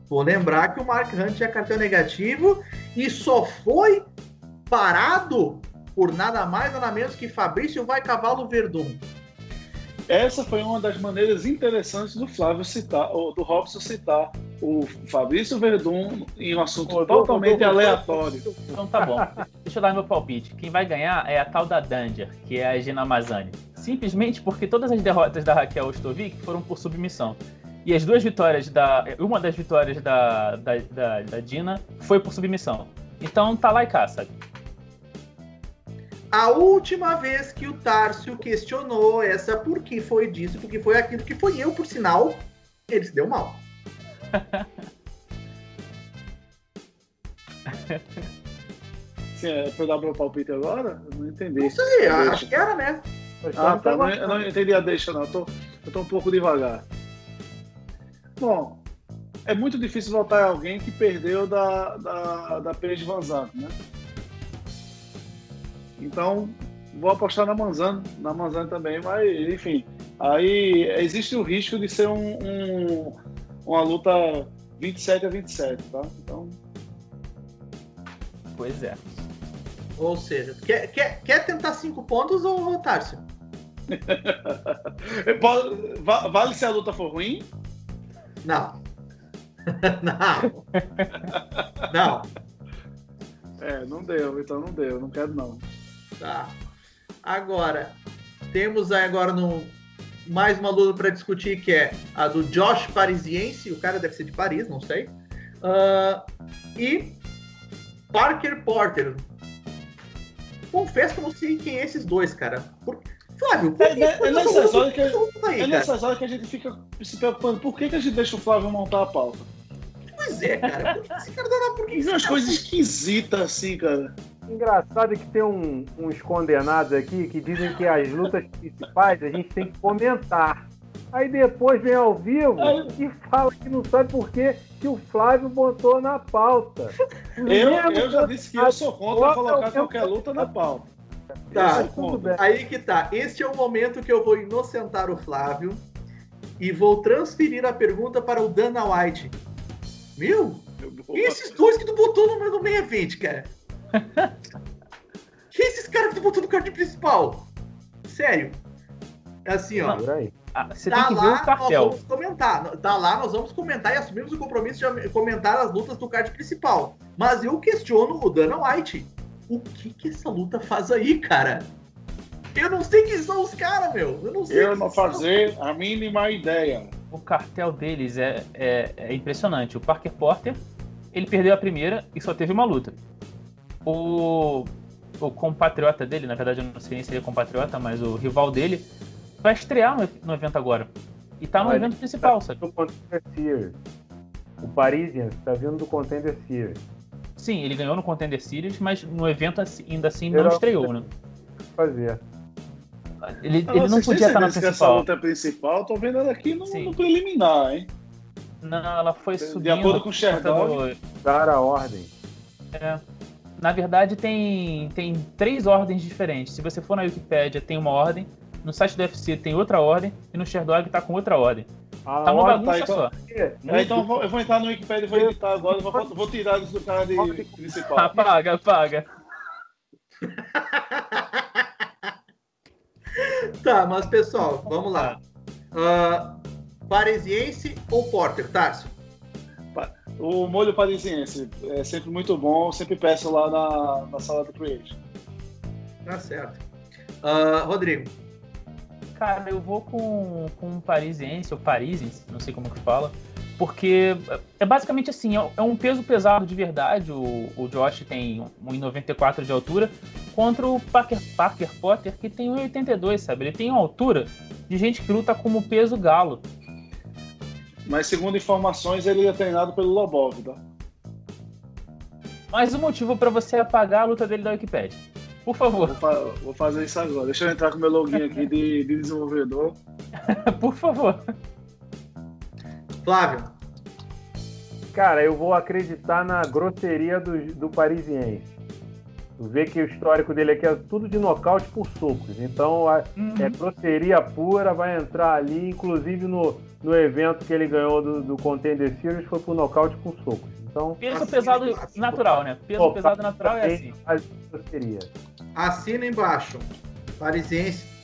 Vou lembrar que o Mark Hunt tinha cartel negativo e só foi parado por nada mais nada menos que Fabrício Vai Cavalo Verdun. Essa foi uma das maneiras interessantes do Flávio citar, ou do Robson citar o Fabrício Verdun em um assunto totalmente aleatório. Então tá bom. Deixa eu dar meu palpite. Quem vai ganhar é a tal da Danger, que é a Gina Mazani. Simplesmente porque todas as derrotas da Raquel Ostovic foram por submissão. E as duas vitórias da. Uma das vitórias da, da, da, da Dina foi por submissão. Então tá lá e cá, sabe? A última vez que o Tárcio questionou essa por que foi disso, por que foi aquilo, que foi eu, por sinal, ele se deu mal. É pra eu dar meu palpite agora? Eu não entendi. Não sei, acho que era, né? Ah, tá. Não, eu não entendi a deixa, não. Eu tô, eu tô um pouco devagar. Bom, é muito difícil votar em alguém que perdeu da, da, da Paige Van Zandt, né? Então, vou apostar na Manzano, na Manzano também, mas, enfim. Aí existe o risco de ser um, um- uma luta 27 a 27, tá? Então, Pois é. Ou seja, quer, quer, quer tentar cinco pontos ou, va- vale se a luta for ruim? Não. não. não. É, não deu, então não deu, não quero não. Tá. Agora, temos aí agora no mais uma luta para discutir que é a do Josh Parisiense, o cara deve ser de Paris, não sei. Uh, e Parker Porter. Confesso que eu não sei quem é esses dois, cara. Por... Flávio, por é, que, é, é, nessas horas que, aí, é nessas horas que a gente fica se preocupando. Por que, que a gente deixa o Flávio montar a pauta? Pois é, cara. Por que esse cara dá por que umas coisas esquisitas assim, cara. Engraçado é que tem um, uns condenados aqui que dizem que as lutas principais a gente tem que comentar. Aí depois vem ao vivo Aí... e fala que não sabe por que, que o Flávio botou na pauta. Eu, eu já disse que eu sou contra colocar qualquer luta na pauta. Tá, bem. Aí que tá. Este é o momento que eu vou inocentar o Flávio e vou transferir a pergunta para o Dana White. Meu, e esses dois que tu botou no, no meio evento, cara? Que esses caras que botou no card principal? Sério. É assim, ó. Ah, você tá tem que lá, ver o cartel. Nós vamos comentar. Tá lá, nós vamos comentar e assumimos o compromisso de comentar as lutas do card principal. Mas eu questiono o Dana White. O que que essa luta faz aí, cara? Eu não sei quem são os caras, meu. Eu não sei. Eu não fazer a mínima ideia. O cartel deles é, é, é impressionante. O Parker Porter, ele perdeu a primeira e só teve uma luta o, o compatriota dele, na verdade eu não sei nem se ele é compatriota, mas o rival dele, vai estrear no, no evento agora. E tá no Olha, evento principal, tá sabe? Contender Series. O Parisian tá vindo do Contender Series. Sim, ele ganhou no Contender Series, mas no evento ainda assim não estreou, né? Fazer. Ele, ah, ele não podia estar na principal. Essa luta principal, tô vendo ela aqui no, no, preliminar, hein? Não, ela foi subindo. De acordo com o Sherdog. Dar a ordem. É na verdade, tem, tem três ordens diferentes. Se você for na Wikipedia, tem uma ordem. No site do UFC tem outra ordem. E no Sherdog tá com outra ordem. Ah, tá uma bagunça tá, então, só. É, então eu vou, eu vou, entrar no Wikipedia e vou editar agora. Vou, vou tirar isso do cara de principal. Apaga, apaga. tá, mas pessoal, vamos lá. Uh, Parisiense ou Porter, Tarso? O molho parisiense é sempre muito bom, sempre peço lá na, na sala do Creation. Tá certo. Uh, Rodrigo. Cara, eu vou com, com um parisiense, ou parisiense, não sei como que fala, porque é basicamente assim, é, é um peso pesado de verdade, o, o Josh tem 1,94 de altura, contra o Parker, Parker Potter, que tem 1,82, sabe? Ele tem uma altura de gente que luta como peso galo. Mas segundo informações, ele é treinado pelo Lobov, tá? Mais um motivo para você apagar a luta dele da Wikipedia. Por favor. Vou, fa vou, fazer isso agora. Deixa eu entrar com meu login aqui de, de desenvolvedor. Por favor. Flávio. Cara, eu vou acreditar na grosseria do, do parisiense. Vê que o histórico dele aqui é tudo de nocaute por socos. Então a, uhum. é grosseria pura, vai entrar ali, inclusive no, no evento que ele ganhou do, do Contender Series foi por nocaute com socos. Então, Peso assim, pesado assim, natural, né? Peso pesado natural é assim. Seria. Assina embaixo. Parisiense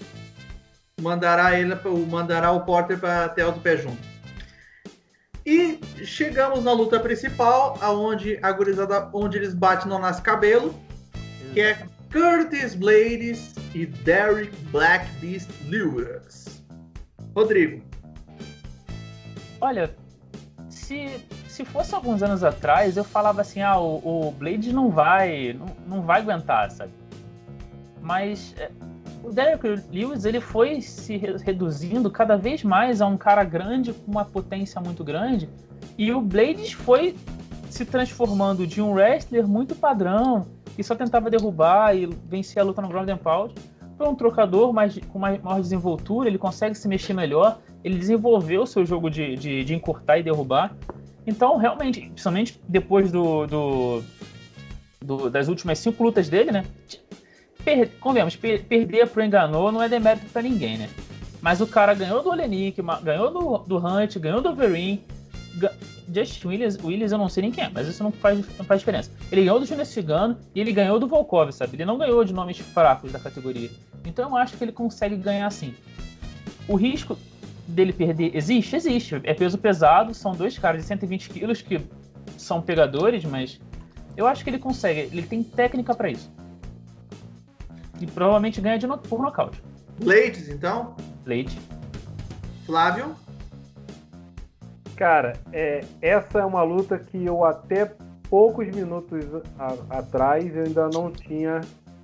mandará ele mandará o Porter para até o pé junto. E chegamos na luta principal, aonde a gurizada, onde eles batem no nosso cabelo, que é Curtis Blades e Derek Black Beast Lewis. Rodrigo, Olha, se, se fosse alguns anos atrás, eu falava assim, ah, o, o Blade não vai, não, não vai aguentar, sabe? Mas é, o Derek Lewis ele foi se reduzindo cada vez mais a um cara grande com uma potência muito grande e o Blades foi se transformando de um wrestler muito padrão que só tentava derrubar e vencer a luta no ground and pound para um trocador mais, com maior desenvoltura, ele consegue se mexer melhor ele desenvolveu o seu jogo de, de, de, encurtar e derrubar. Então, realmente, principalmente depois do, do, do das últimas cinco lutas dele, né? Per, convenhamos, per, perder pro Enganou não é demérito para ninguém, né? Mas o cara ganhou do Olenik, ganhou do, do Hunt, ganhou do Overeem. Just Williams, Williams eu não sei nem quem é, mas isso não faz, não faz diferença. Ele ganhou do Júnior Cigano e ele ganhou do Volkov, sabe? Ele não ganhou de nomes fracos da categoria. Então eu acho que ele consegue ganhar sim. O risco dele perder existe? Existe. É peso pesado, são dois caras de 120 quilos que são pegadores, mas eu acho que ele consegue. Ele tem técnica para isso. E provavelmente ganha de no, por nocaute. Blades, então? Blade. Flávio? Cara, é, essa é uma luta que eu até poucos minutos a, atrás eu ainda não tinha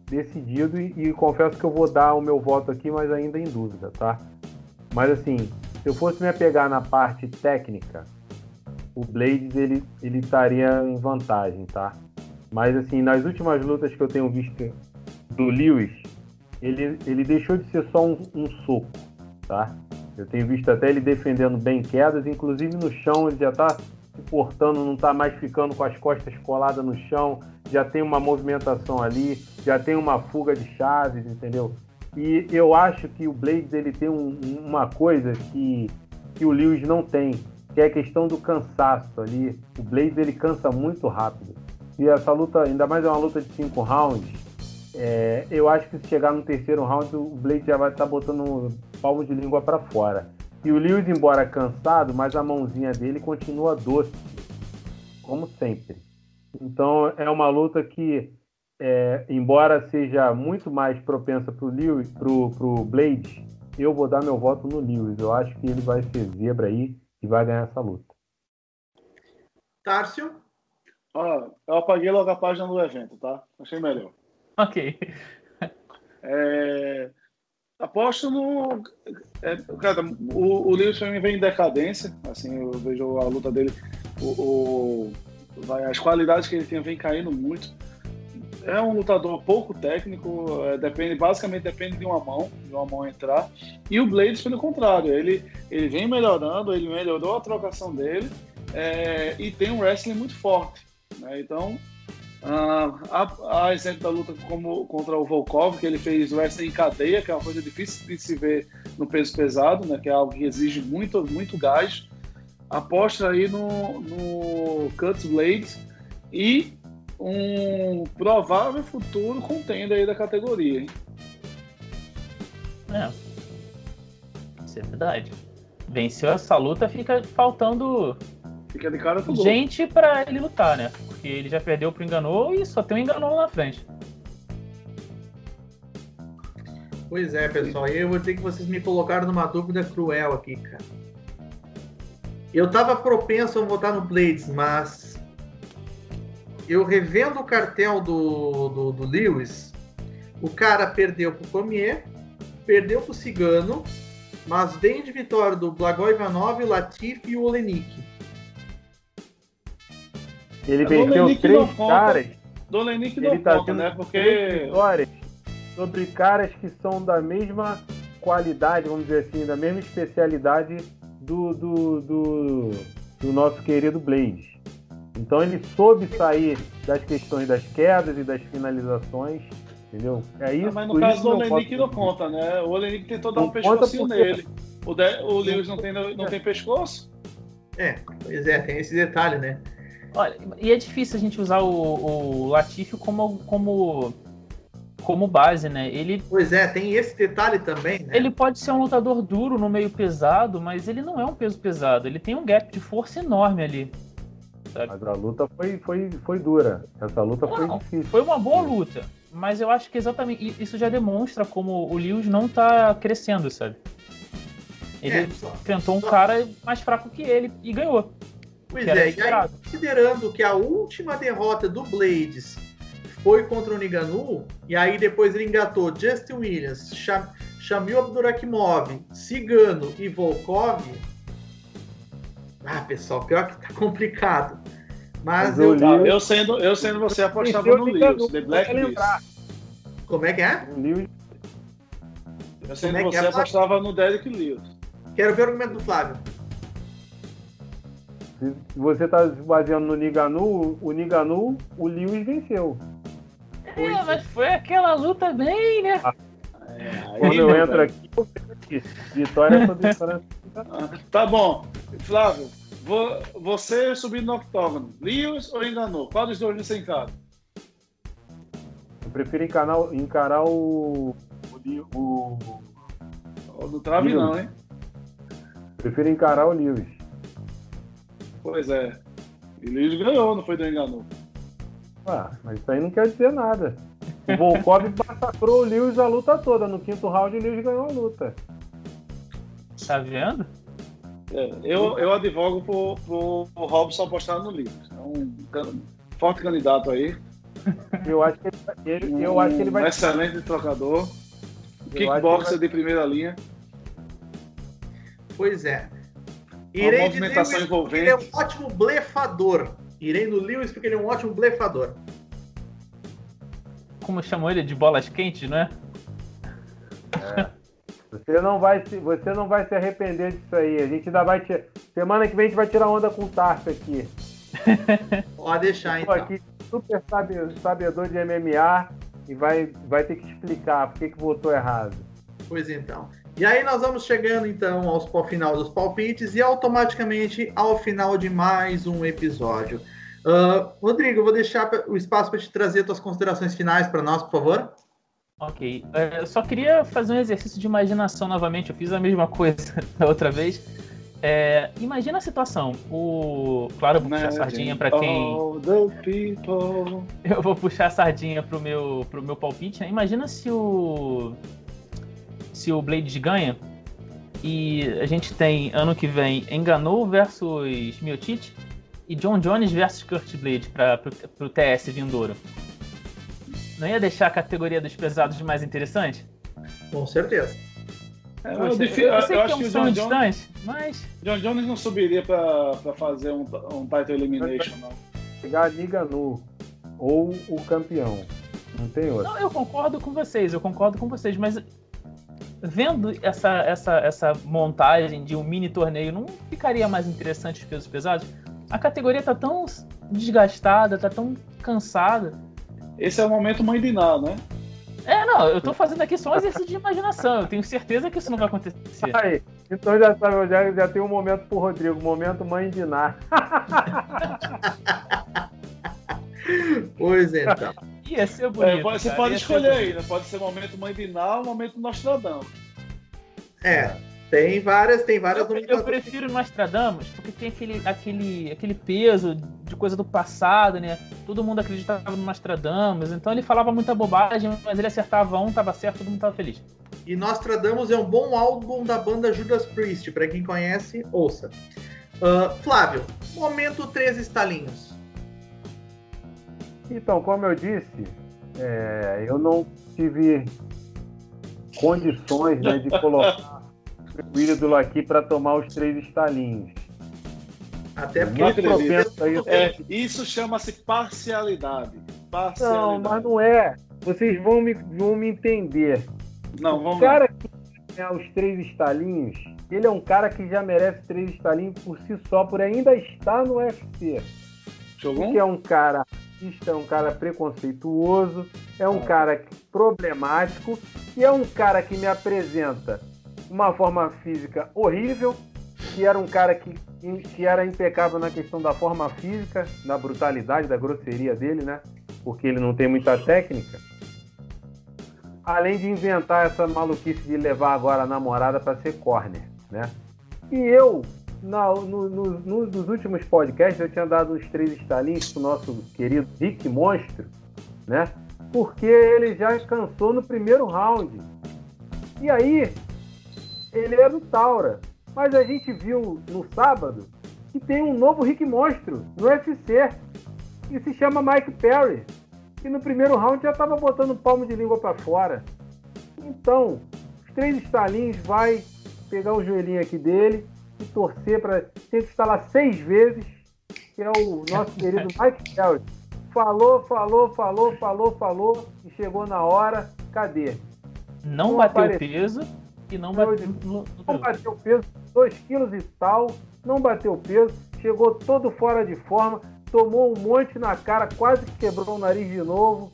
decidido e, e, confesso que eu vou dar o meu voto aqui, mas ainda em dúvida, tá? Mas assim, se eu fosse me apegar na parte técnica, o Blades ele, ele estaria em vantagem, tá? Mas assim, nas últimas lutas que eu tenho visto do Lewis, ele, ele deixou de ser só um, um soco, tá? Eu tenho visto até ele defendendo bem quedas, inclusive no chão ele já está se portando, não está mais ficando com as costas coladas no chão, já tem uma movimentação ali, já tem uma fuga de chaves, entendeu? E eu acho que o Blades ele tem um, uma coisa que, que o Lewis não tem, que é a questão do cansaço ali. O Blades ele cansa muito rápido. E essa luta, ainda mais é uma luta de cinco rounds, é, eu acho que se chegar no terceiro round, o Blade já vai estar tá botando palmo de língua para fora. E o Lewis, embora cansado, mas a mãozinha dele continua doce, como sempre. Então é uma luta que, é, embora seja muito mais propensa para o Lewis, pro, pro Blade, eu vou dar meu voto no Lewis. Eu acho que ele vai ser zebra aí e vai ganhar essa luta. Tárcio? Ah, eu apaguei logo a página do evento, tá? Achei melhor. Ok. É, aposto no. É, cara, o, o Lewis vem em decadência. Assim, eu vejo a luta dele. O, o, vai, as qualidades que ele tem vem caindo muito. É um lutador pouco técnico, é, depende, basicamente depende de uma mão, de uma mão entrar. E o Blades, pelo contrário, ele, ele vem melhorando, ele melhorou a trocação dele é, e tem um wrestling muito forte. Né? Então, Uh, a, a, exemplo da luta como, contra o Volkov, que ele fez wrestling em cadeia, que é uma coisa difícil de se ver no peso pesado, né, que é algo que exige muito, muito gás. Aposta aí no, no Cuts Blades e um provável futuro contender aí da categoria. Hein? É. Isso é verdade. Venceu essa luta, fica faltando Fica de cara tudo. Gente pra ele lutar, né? Porque ele já perdeu pro Enganou e só tem um Enganou lá na frente. Pois é, pessoal. E eu vou dizer que vocês me colocaram numa dúvida cruel aqui, cara. Eu tava propenso a votar no Blades, mas eu revendo o cartel do, do, do Lewis, o cara perdeu pro Cormier, perdeu pro Cigano, mas vem de vitória do Blagoj Ivanov, o Latif e o Olenik. Ele venceu três caras. Dolenic não ele tá conta, né? Porque. Vitórias sobre caras que são da mesma qualidade, vamos dizer assim, da mesma especialidade do, do, do, do nosso querido Blade. Então ele soube sair das questões das quedas e das finalizações, entendeu? É isso. Ah, mas no caso do Olenik não conta, né? O Olenik tentou dar um pescocinho porque... nele. O, de... o Lewis não tem, não tem pescoço? É, pois é, tem esse detalhe, né? Olha, e é difícil a gente usar o, o Latifi como, como, como base, né? Ele, pois é, tem esse detalhe também, né? Ele pode ser um lutador duro no meio pesado, mas ele não é um peso pesado. Ele tem um gap de força enorme ali. Sabe? Mas a luta foi, foi, foi dura. Essa luta não, foi difícil. Foi uma boa luta. Mas eu acho que exatamente isso já demonstra como o Lewis não tá crescendo, sabe? Ele é, enfrentou um cara mais fraco que ele e ganhou. Pois é, e aí, considerando que a última derrota do Blades foi contra o Niganu, e aí depois ele engatou Justin Williams, Shamil Abdurakhimov, Cigano e Volkov. Ah, pessoal, pior que tá complicado. Mas, Mas eu, eu, eu, sendo, eu sendo você apostava no Lewis, The Black Como é que é? Eu sendo é você é, apostava no Derek Lewis. Quero ver o argumento do Flávio. Se você está se baseando no Niganu, o Niganu, o Lewis venceu. É, mas foi aquela luta bem, né? Ah, é, Quando eu entro aqui, eu vitória sobre vitória. Tá bom. Flávio, vou, você subir no octógono, Lewis ou Enganou? Qual dos dois você encara? Eu prefiro encarar, encarar o. O. o... No trave não, hein? Prefiro encarar o Lewis. Pois é. E Lewis ganhou, não foi do Enganu. Ah, mas isso aí não quer dizer nada. O Volkov massacrou o Lewis a luta toda. No quinto round, o Lewis ganhou a luta. Tá vendo? É, eu, eu advogo pro, pro, Robson apostar no livro. É um forte candidato aí. Eu acho que ele, ele eu acho que ele vai. Um excelente trocador. Kickboxer de primeira linha. Pois é. Irei Uma movimentação envolvente. Ele é um ótimo blefador. Irei no Lewis porque ele é um ótimo blefador. Como chamou ele de bolas quentes, não é. Você não vai se, você não vai se arrepender disso aí. A gente ainda vai te... semana que vem a gente vai tirar onda com o Tarso aqui. Pode deixar então. Aqui, super sabedor de MMA e vai, vai ter que explicar por que, que votou errado. Pois então. E aí nós vamos chegando então ao final dos palpites e automaticamente ao final de mais um episódio. Uh, Rodrigo, eu vou deixar o espaço para te trazer suas considerações finais para nós, por favor. Ok. É, eu só queria fazer um exercício de imaginação novamente. Eu fiz a mesma coisa da outra vez. É, imagina a situação. O, claro, eu vou puxar a sardinha para quem. Eu vou puxar a sardinha pro meu, pro meu palpite. Né? Imagina se o se o Blade ganha e a gente tem ano que vem Enganou versus Miotite e John Jones versus Kurt Blade para o TS vindouro. Não ia deixar a categoria dos pesados mais interessante? Com certeza. É, eu, eu, eu, sei eu que é um sonho distante, mas. John Jones não subiria para fazer um, um title elimination, não. Pegar a liga no ou o campeão. Não tem outro. Não, eu concordo com vocês, eu concordo com vocês, mas vendo essa, essa, essa montagem de um mini torneio, não ficaria mais interessante os pesos pesados? A categoria tá tão desgastada, tá tão cansada. Esse é o momento mãe de Ná, né? É, não, eu tô fazendo aqui só um exercício de imaginação. Eu tenho certeza que isso não vai acontecer. Aí, então já sabe, já, já tem um momento pro Rodrigo, momento mãe de Ná. pois é, então. Ia ser bonito. É, você cara, pode escolher aí, né? Pode ser momento mãe de Ná ou momento Nostradamus. É. Tem várias, tem várias eu, eu prefiro Nostradamus porque tem aquele, aquele, aquele peso de coisa do passado, né? Todo mundo acreditava no Nostradamus, então ele falava muita bobagem, mas ele acertava um, tava certo, todo mundo tava feliz. E Nostradamus é um bom álbum da banda Judas Priest, para quem conhece, ouça. Uh, Flávio, momento três estalinhos. Então, como eu disse, é, eu não tive condições né, de colocar o ídolo aqui para tomar os três estalinhos. Até porque isso. É, isso chama-se parcialidade. parcialidade. Não, mas não é. Vocês vão me, vão me entender. Não, vamos O cara lá. que ganhar os três estalinhos, ele é um cara que já merece três estalinhos por si só, por ainda estar no UFC. Jogou? Porque é um cara é um cara preconceituoso, é um cara problemático e é um cara que me apresenta uma forma física horrível, que era um cara que, que era impecável na questão da forma física, da brutalidade, da grosseria dele, né? Porque ele não tem muita técnica. Além de inventar essa maluquice de levar agora a namorada para ser corner, né? E eu, na, no, no, no, nos últimos podcasts, eu tinha dado uns três estalinhos pro nosso querido Rick Monstro, né? Porque ele já cansou no primeiro round. E aí, ele era o Taura. Mas a gente viu no sábado que tem um novo Rick Monstro no UFC, que se chama Mike Perry, que no primeiro round já estava botando palmo de língua para fora. Então, os três estalinhos vai pegar o joelhinho aqui dele e torcer para ter que instalar seis vezes, que é o nosso querido Mike Perry. Falou, falou, falou, falou, falou e chegou na hora. Cadê? Não, Não bateu apareceu. peso e não bateu, no, não bateu peso, 2 quilos e tal, não bateu peso, chegou todo fora de forma, tomou um monte na cara, quase que quebrou o nariz de novo.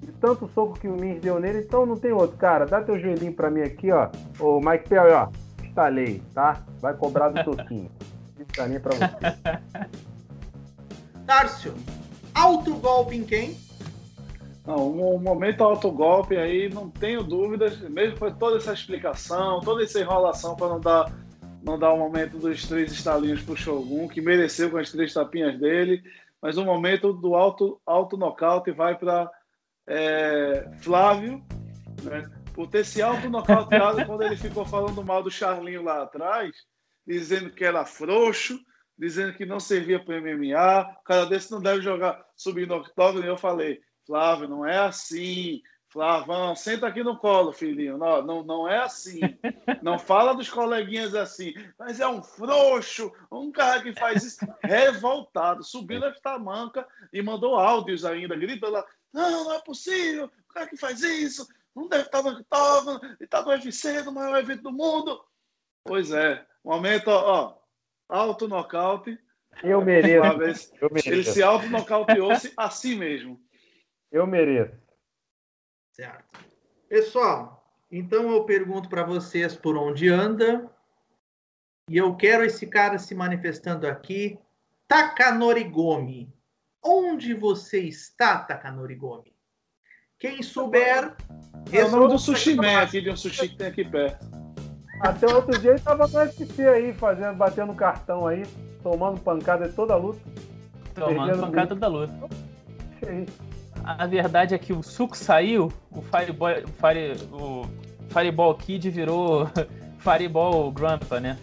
De tanto soco que o Mins deu nele, então não tem outro. Cara, dá teu joelhinho pra mim aqui, ó. Ô, Mike Perry, ó. Instalei, tá? Vai cobrar do toquinho. Instalei pra você. Tárcio, alto golpe em quem? Não, um momento autogolpe aí, não tenho dúvidas, mesmo foi toda essa explicação, toda essa enrolação para não dar, não dar o momento dos três estalinhos para o Shogun, que mereceu com as três tapinhas dele, mas o momento do alto, alto nocaute vai para é, Flávio, né? por ter se auto-nocauteado quando ele ficou falando mal do Charlinho lá atrás, dizendo que era frouxo, dizendo que não servia para MMA, o cara desse não deve jogar subindo no octógono, e eu falei, Flávio, não é assim, Flavão, senta aqui no colo, filhinho. Não, não, não é assim. Não fala dos coleguinhas assim. Mas é um frouxo, um cara que faz isso revoltado. Subiu na manca e mandou áudios ainda, gritando lá. Não, não é possível. O cara que faz isso não deve estar no octógono. Ele está no UFC, no maior evento do mundo. Pois é. Momento, ó. Alto nocaute. Eu mereço. Eu mereço. Ele se auto-nocauteou-se assim mesmo. Eu mereço. Certo. Pessoal, então eu pergunto para vocês por onde anda. E eu quero esse cara se manifestando aqui. Takanori Gomi. Onde você está, Takanori Gomi? Quem souber. É o nome do sushi man aqui, de um sushi que tem aqui perto. Até outro dia ele tava no UFC aí, fazendo, batendo cartão aí, tomando pancada de toda a luta. Tomando pancada toda a luta. A verdade é que o suco saiu, o Fireball, o, Fire, o Fireball Kid virou Fireball Grandpa, né?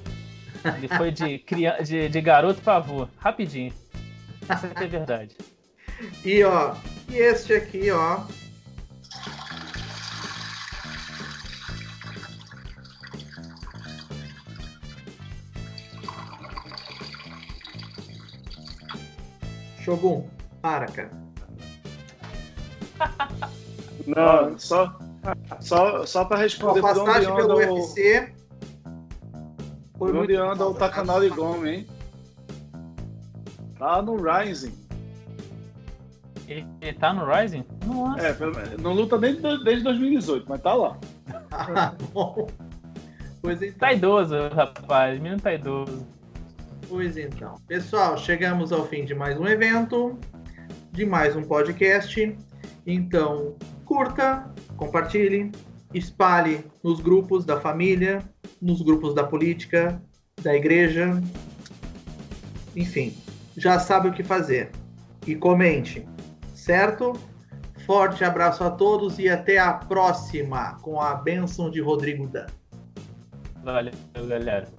Ele foi de, de, de garoto para avô, rapidinho. Isso é verdade. E ó, e este aqui, ó. Shogun, para, cara. Não, só, só, só para responder anda pelo o... UFC. Por onde anda o Takanori Gomes, hein? Tá no Rising. Ele, ele tá no Rising? Nossa. É, não luta desde, desde 2018, mas tá lá. ah, bom. Pois então. Tá idoso, rapaz. O menino tá idoso. Pois então. Pessoal, chegamos ao fim de mais um evento, de mais um podcast. Então, curta, compartilhe, espalhe nos grupos da família, nos grupos da política, da igreja. Enfim, já sabe o que fazer. E comente, certo? Forte abraço a todos e até a próxima com a bênção de Rodrigo Dan. Valeu, galera.